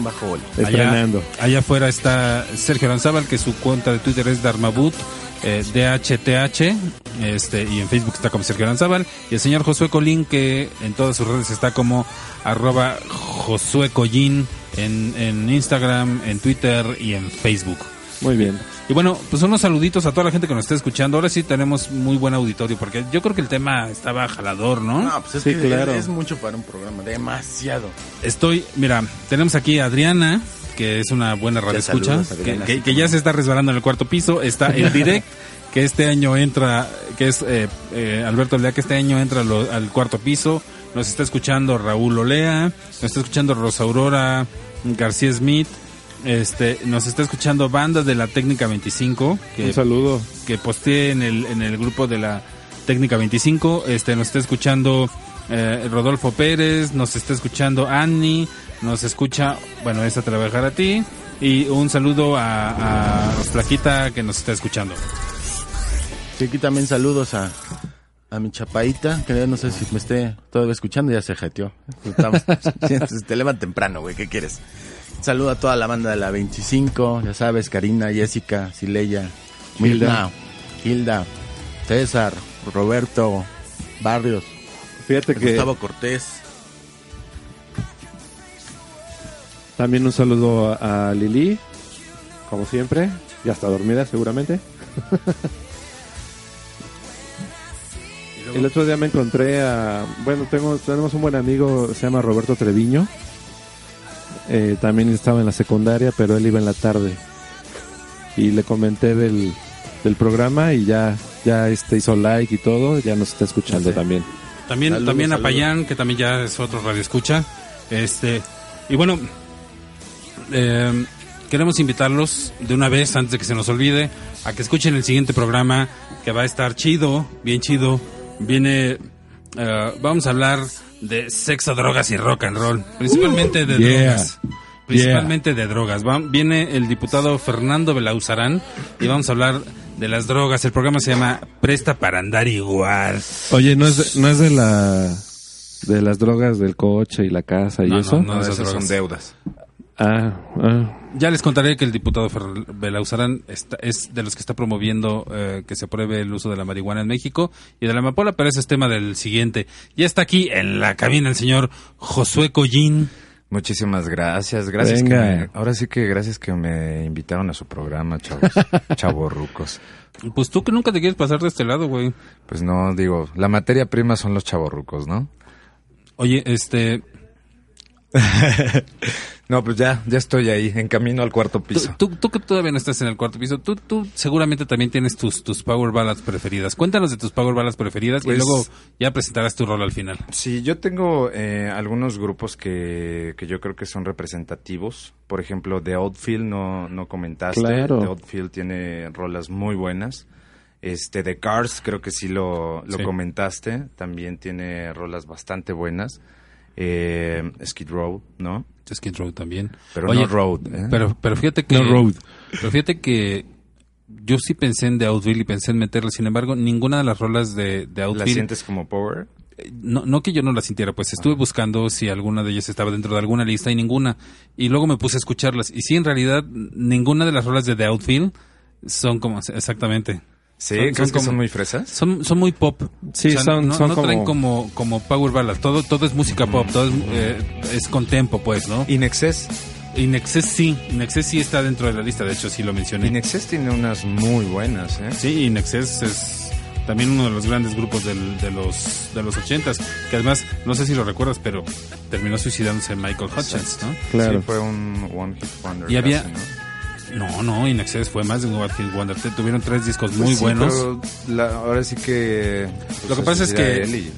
Estrenando. Allá, allá afuera está Sergio Lanzábal, que su cuenta de Twitter es Darmabut, eh, DHTH, este, y en Facebook está como Sergio Lanzábal. Y el señor Josué Colín, que en todas sus redes está como arroba Josué Collín en, en Instagram, en Twitter y en Facebook. Muy bien. Y bueno, pues unos saluditos a toda la gente que nos está escuchando. Ahora sí tenemos muy buen auditorio, porque yo creo que el tema estaba jalador, ¿no? No, pues es Sí, que claro. es, mucho para un programa, demasiado. Estoy, mira, tenemos aquí a Adriana, que es una buena radio escucha, saludos, que, Adriana, que- ya se está resbalando en el cuarto piso. Está el *laughs* direct, que este año entra, que es eh, eh, Alberto Lea, que este año entra lo- al cuarto piso. Nos está escuchando Raúl Olea, nos está escuchando Rosa Aurora García Smith. Este, nos está escuchando Banda de la Técnica 25, que Un saludo. que posteé en el, en el grupo de la Técnica 25. Este, nos está escuchando eh, Rodolfo Pérez, nos está escuchando Annie, nos escucha, bueno, esta te la voy a dejar a ti. Y un saludo a, a Flaquita que nos está escuchando. Sí, aquí también saludos a, a mi chapaita, que ya no sé si me esté todavía escuchando, ya se jeteó. Estamos, *laughs* te levantas temprano, güey, ¿qué quieres? Saludo a toda la banda de la 25, ya sabes, Karina, Jessica, Sileya, Milda, Hilda, César, Roberto, Barrios, Fíjate que Gustavo Cortés. también un saludo a, Lili, como siempre. Ya está dormida seguramente. *laughs* El otro día me encontré a... Bueno, tengo, tenemos un buen amigo, se llama Roberto Treviño. Eh, también estaba en la secundaria, pero él iba en la tarde. Y le comenté del, del programa y ya, ya este hizo like y todo, ya nos está escuchando Sí. también. También, Saludos, también a saludos. Payán, que también ya es otro radio escucha. Este, y bueno, eh, queremos invitarlos de una vez, antes de que se nos olvide, a que escuchen el siguiente programa, que va a estar chido, bien chido. Viene, eh, vamos a hablar de sexo, drogas y rock and roll, principalmente de yeah. drogas. Principalmente de drogas. Va- viene el diputado Fernando Belauzarán y vamos a hablar de las drogas. El programa se llama Presta para andar igual. Oye, ¿no es de, no es de la de las drogas del coche y la casa y No, eso? no, no. No, esas esas son deudas. Ah, ah. Ya les contaré que el diputado Belauzarán está- es de los que está promoviendo eh, que se apruebe el uso de la marihuana en México y de la amapola, pero ese es tema del siguiente. Ya está aquí en la cabina el señor Josué Collín. Muchísimas gracias, gracias. que me- ahora sí que gracias que me invitaron a su programa, chavos, *laughs* chavorrucos. Pues tú que nunca te quieres pasar de este lado, güey. Pues no, digo, la materia prima son los chavorrucos, ¿no? Oye, este, *laughs* No, pues ya, ya estoy ahí, en camino al cuarto tú, piso. tú, tú que todavía no estás en el cuarto piso, tú, tú seguramente también tienes tus, tus power ballads preferidas. Cuéntanos de tus power ballads preferidas Pues- y luego ya presentarás tu rol al final. Sí, yo tengo eh, algunos grupos que, que yo creo que son representativos. Por ejemplo, The Outfield no, no comentaste. Claro. The Outfield tiene rolas muy buenas. Este, The Cars, creo que sí lo, lo Sí. comentaste. También tiene rolas bastante buenas. Eh, Skid Row, ¿no? Skid Row también. Pero no Road, ¿eh? Pero, pero fíjate que... No Road. Pero fíjate que yo sí pensé en The Outfield y pensé en meterla. Sin embargo, ninguna de las rolas de, de ¿La Outfield... sientes como Power? No, no que yo no la sintiera, pues estuve buscando si alguna de ellas estaba dentro de alguna lista y ninguna. Y luego me puse a escucharlas. Y sí, en realidad, ninguna de las rolas de The Outfield son como... Exactamente. Sí, Son- ¿crees son que como- son muy fresas? Son, son muy pop. Sí, son- no, son no traen como- como, power ballad. Todo, todo es música pop, todo es, eh, es con tempo, pues, ¿no? In Excess. In Excess sí, In Excess sí está dentro de la lista, de hecho sí lo mencioné. In Excess tiene unas muy buenas, ¿eh? Sí, In Excess es también uno de los grandes grupos del- de los de los ochentas, que además, no sé si lo recuerdas, pero terminó suicidándose Michael Hutchins, ¿no? Claro. Sí, fue un One Hit Wonder. Y había- casi, ¿no? No, no, In Excess fue más de un Wonder. Tuvieron tres discos muy Pues sí, buenos. pero la- ahora sí que... pues, Lo que pasa es que-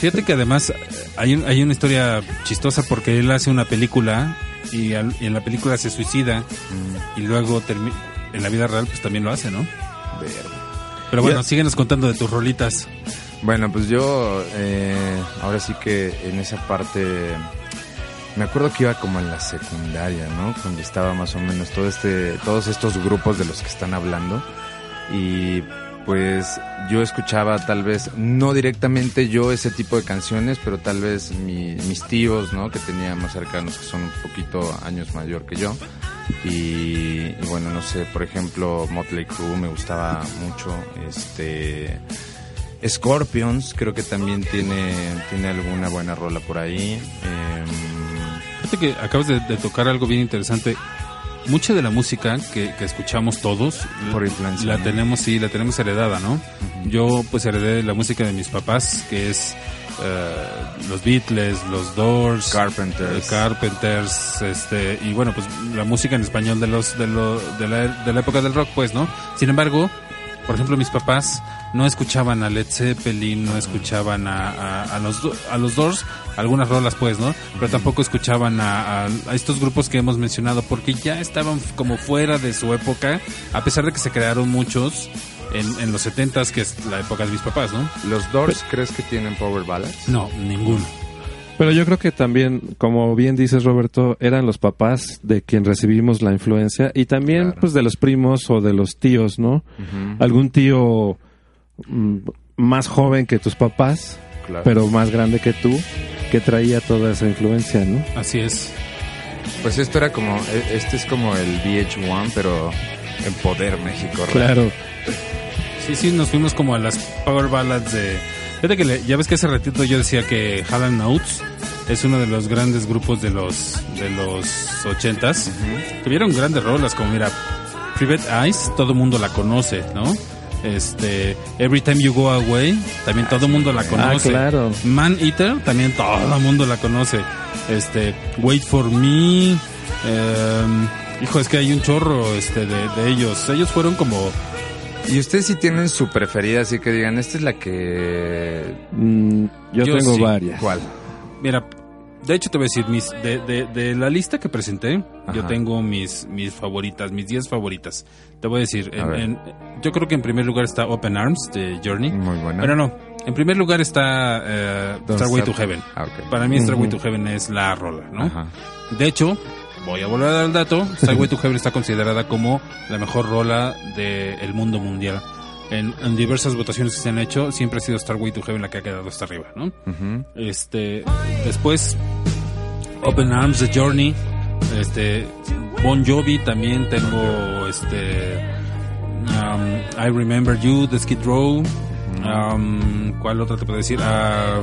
Fíjate que además hay, un- hay una historia chistosa porque él hace una película y, al- y en la película se suicida Mm. y luego en la vida real pues también lo hace, ¿no? Pero bueno, síguenos contando de tus rolitas. Bueno, pues yo eh, ahora sí que en esa parte me acuerdo que iba como en la secundaria, ¿no? Cuando estaba más o menos todo este, todos estos grupos de los que están hablando y pues yo escuchaba tal vez no directamente yo ese tipo de canciones, pero tal vez mi- mis tíos, ¿no? Que tenía más cercanos que son un poquito años mayor que yo. Y, y bueno, no sé, por ejemplo, Motley Crue me gustaba mucho, este Scorpions creo que también tiene tiene alguna buena rola por ahí. Em, Fíjate que acabas de, de tocar algo bien interesante. Mucha de la música que, que escuchamos todos Por la- influencia, la ¿no? tenemos, sí, la tenemos heredada, ¿no? Yo pues heredé la música de mis papás, que es eh, los Beatles, los Doors, Carpenters. eh, Carpenters, este, y bueno, pues la música en español de los de, lo, de, la, de la época del rock, pues, ¿no? Sin embargo, por ejemplo, mis papás no escuchaban a Led Zeppelin, no escuchaban a, a, a los, a los Doors, algunas rolas pues, ¿no? Pero tampoco escuchaban a, estos grupos que hemos mencionado porque ya estaban como fuera de su época, a pesar de que se crearon muchos en, en los 70s, que es la época de mis papás, ¿no? ¿Los Doors crees que tienen power ballads? No, ninguno. Pero yo creo que también, como bien dices Roberto, eran los papás de quien recibimos la influencia y también Claro. pues de los primos o de los tíos, ¿no? Algún tío mm, más joven que tus papás, Claro. pero más grande que tú, que traía toda esa influencia, ¿no? Así es. Pues esto era como e- este es como el VH1 pero en Poder México. ¿verdad? Claro. Sí, sí, nos fuimos como a las power ballads de... Fíjate que le- ya ves que hace ratito yo decía que Hall Notes es uno de los grandes grupos de los de los ochentas. Tuvieron grandes rolas como mira, Private Eyes, todo el mundo la conoce, ¿no? Este, Every Time You Go Away, también todo el mundo la conoce. Ah, claro. Man Eater, también todo el mundo la conoce. Este, Wait for Me, em, hijo, es que hay un chorro este de, de ellos. Ellos fueron como Y ustedes sí tienen su preferida, así que digan, esta es la que Mm, yo, Yo tengo sí. varias. ¿cuál? Mira, de hecho te voy a decir, mis, de, de, de la lista que presenté, yo tengo mis, mis favoritas, mis 10 favoritas. Te voy a decir, A en- yo creo que en primer lugar está Open Arms de Journey. Muy buena. Pero no, en primer lugar está Don't Starway to Stop. Heaven. Ah. Para mí Starway Ujú. to Heaven es la rola, ¿no? Ajá. De hecho, voy a volver a dar el dato, *laughs* Starway to Heaven está considerada como la mejor rola del mundo mundial. En, en diversas votaciones que se han hecho, siempre ha sido Starway to Heaven la que ha quedado hasta arriba, ¿no? Este, después, Open Arms, The Journey, este, Bon Jovi también tengo, este, um, I Remember You, The Skid Row, um, ¿cuál otra te puedo decir? Ah,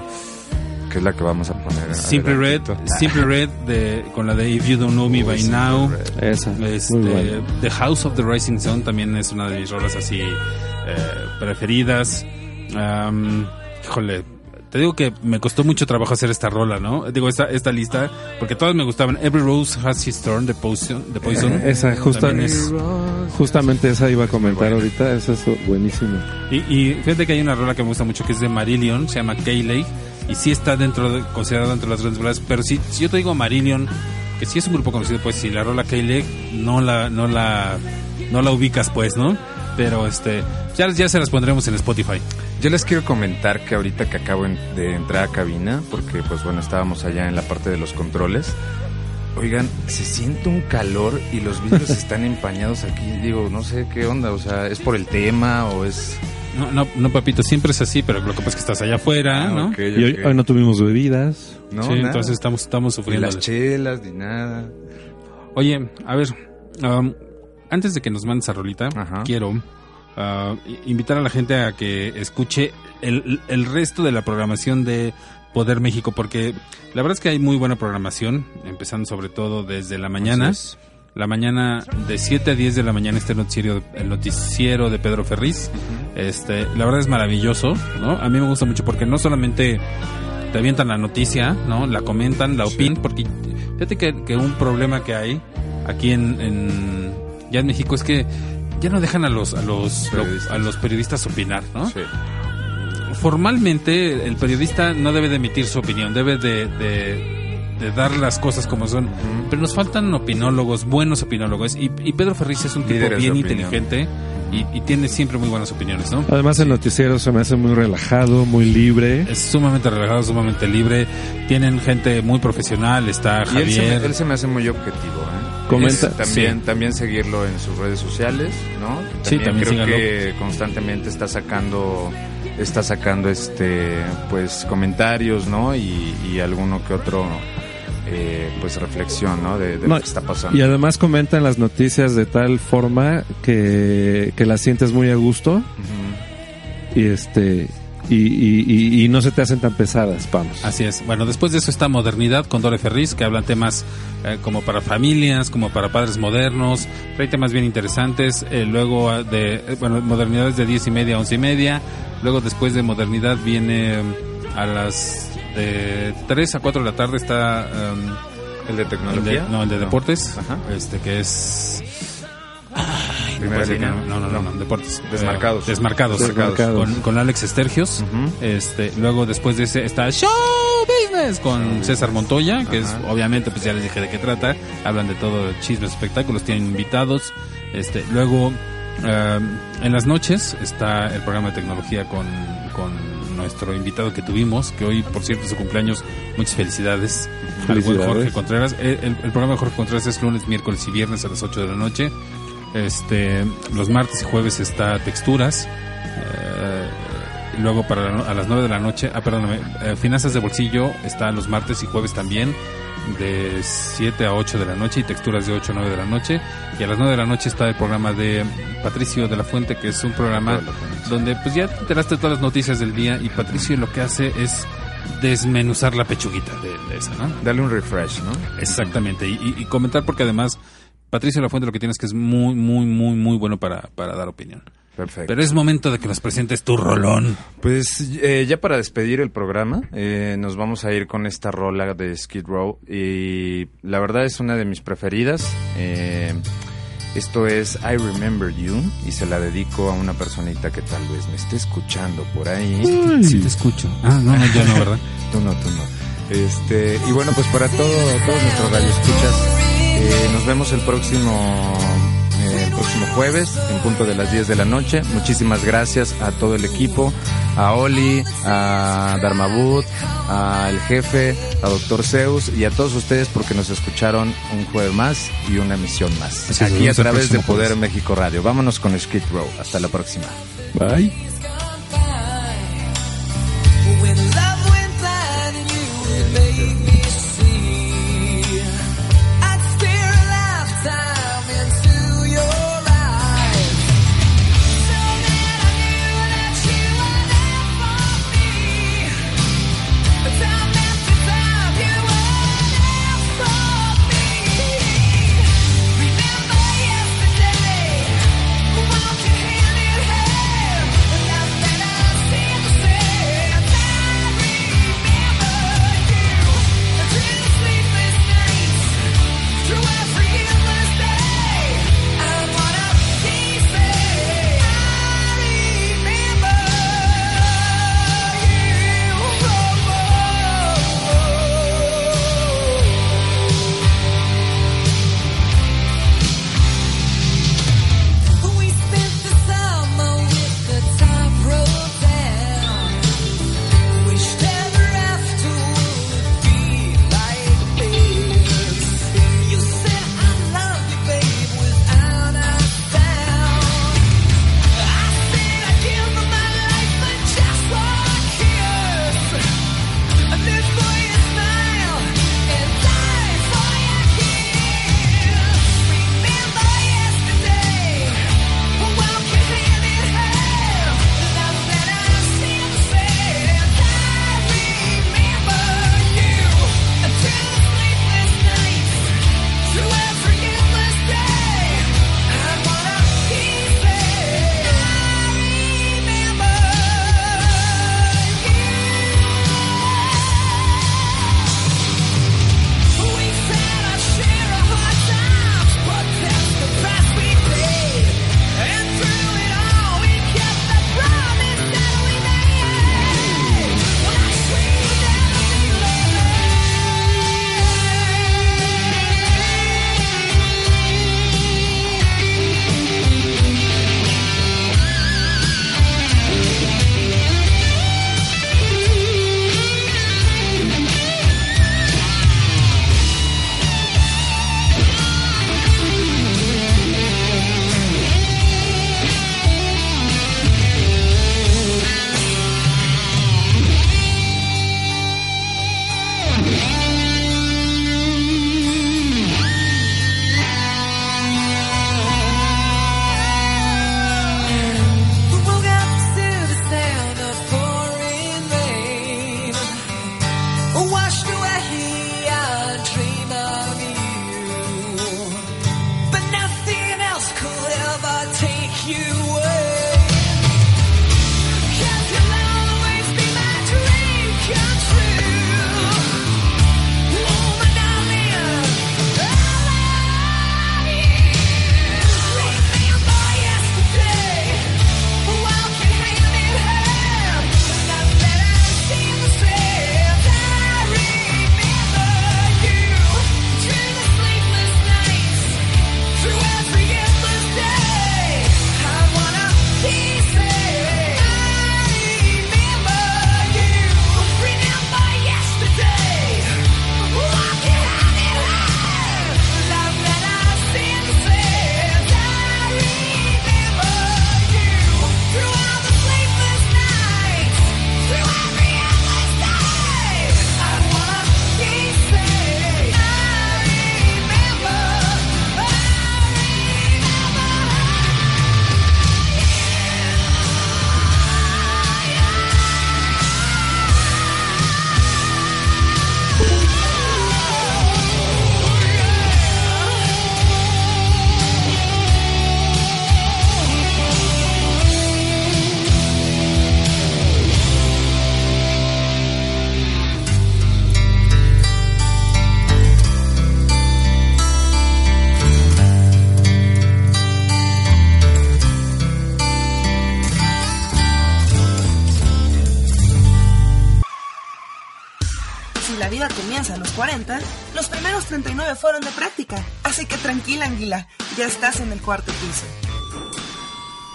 Que es la que vamos a poner. Simple Red. Simple Red de, con la de If You Don't Know Me By Now. Esa, Este, muy buena. The House of the Rising Sun también es una de mis rolas así eh, preferidas. Am, híjole, te digo que me costó mucho trabajo hacer esta rola, ¿no? Digo, esta, esta lista, porque todas me gustaban. Every Rose Has Its Thorn de Poison. De Poison Eh, Esa, justa- es- Justamente esa iba a comentar ahorita, esa es buenísima. y, y fíjate que hay una rola que me gusta mucho que es de Marillion, se llama Kayley, y sí está dentro de, considerada dentro de las grandes rolas, pero si, si yo te digo Marillion, que sí es un grupo conocido, pues si la rola Kayley no la, no la, no la ubicas pues, ¿no? Pero este, ya, ya se las pondremos en Spotify. Yo les quiero comentar que ahorita que acabo de entrar a cabina, porque pues bueno, estábamos allá en la parte de los controles. Oigan, se siente un calor y los vidrios *laughs* están empañados aquí. Digo, no sé qué onda, o sea, ¿es por el tema o es...? No, no, no, papito, siempre es así, pero lo que pasa es que estás allá afuera, Ah, ¿no? Y hoy, no tuvimos bebidas. No, sí, nada. entonces estamos, estamos Ni sufriendo. las chelas, ni nada. Oye, a ver, um, antes de que nos mandes a Rolita, Ajá. quiero uh, i- invitar a la gente a que escuche el, el resto de la programación de Poder México, porque la verdad es que hay muy buena programación, empezando sobre todo desde la mañana. La mañana de 7 a 10 de la mañana este noticiero, el noticiero de Pedro Ferriz. Este, la verdad es maravilloso, ¿no? A mí me gusta mucho porque no solamente te avientan la noticia, ¿no? La comentan, la opinan, porque fíjate que, que un problema que hay aquí en, en- ya en México es que ya no dejan a los a los Periodistas. a los periodistas opinar, ¿no? Sí. Formalmente el periodista no debe de emitir su opinión, debe de, de, de dar las cosas como son, pero nos faltan opinólogos, buenos opinólogos y, y Pedro Ferriz es un tipo Líderes bien inteligente y, y tiene siempre muy buenas opiniones, ¿no? Además el noticiero se me hace muy relajado, muy libre. Es sumamente relajado, sumamente libre. Tienen gente muy profesional. Está Y él se, Javier. me, él se me hace muy objetivo, ¿eh? Comenta- Es también, sí. también seguirlo en sus redes sociales, ¿no? Sí, también creo síganlo. que constantemente está sacando, está sacando este, pues comentarios, ¿no? Y, y alguno que otro, eh, pues reflexión, ¿no? De, de No, lo que está pasando. Y además comentan las noticias de tal forma que, que las sientes muy a gusto y este y, y- y- y no se te hacen tan pesadas, vamos. Así es. Bueno, después de eso está Modernidad con Dore Ferriz, que hablan temas eh, como para familias, como para padres modernos. Trae temas bien interesantes. Eh, luego ah, de, eh, bueno, Modernidad es de 10 y media a 11 y media. Luego después de Modernidad viene mm, a las de 3 a 4 de la tarde está... em, ¿El de el tecnología? de- no, el de deportes. Ajá. Este que es... Que. No, no, no, no, deportes. Desmarcados. Eh, desmarcados. Desmarcados. Con, con Alex Estergios. Este, luego después de ese está Show Business con César Montoya, que es obviamente pues ya les dije de qué trata, hablan de todo chismes, espectáculos, tienen invitados. Este, luego eh, en las noches está el programa de tecnología con, con nuestro invitado que tuvimos, que hoy por cierto es su cumpleaños, muchas felicidades. Al buen. Jorge Contreras. El, el- el programa de Jorge Contreras es lunes, miércoles y viernes a las 8 de la noche. Este, los martes y jueves está Texturas. Luego para la a las 9 de la noche, ah, perdóname, eh, Finanzas de Bolsillo está los martes y jueves también, de 7 a 8 de la noche y Texturas de 8 a 9 de la noche. Y a las 9 de la noche está el programa de Patricio de la Fuente, que es un programa donde pues ya te enteraste de todas las noticias del día y Patricio lo que hace es desmenuzar la pechuguita de, de esa, ¿no? Dale un refresh, ¿no? Exactamente, y, y- y comentar porque además Patricio Lafuente lo que tienes que es muy, muy, muy, muy bueno para, para dar opinión. Perfecto. Pero es momento de que nos presentes tu rolón. Pues eh, ya para despedir el programa, eh, nos vamos a ir con esta rola de Skid Row y la verdad es una de mis preferidas. Eh, esto es I Remember You y se la dedico a una personita que tal vez me esté escuchando por ahí. Sí te escucho. Ah, no, no, yo no, ¿verdad? *laughs* Tú no, tú no. Este, y bueno, pues para todo, todos nuestros radioescuchas, eh, nos vemos el próximo, próximo jueves, en punto de las 10 de la noche. Muchísimas gracias a todo el equipo, a Oli, a Dharmabut, al jefe, a Doctor Zeus y a todos ustedes porque nos escucharon un jueves más y una emisión más. Así Aquí a través de Poder jueves. México Radio. Vámonos con Skid Row. Hasta la próxima. Bye.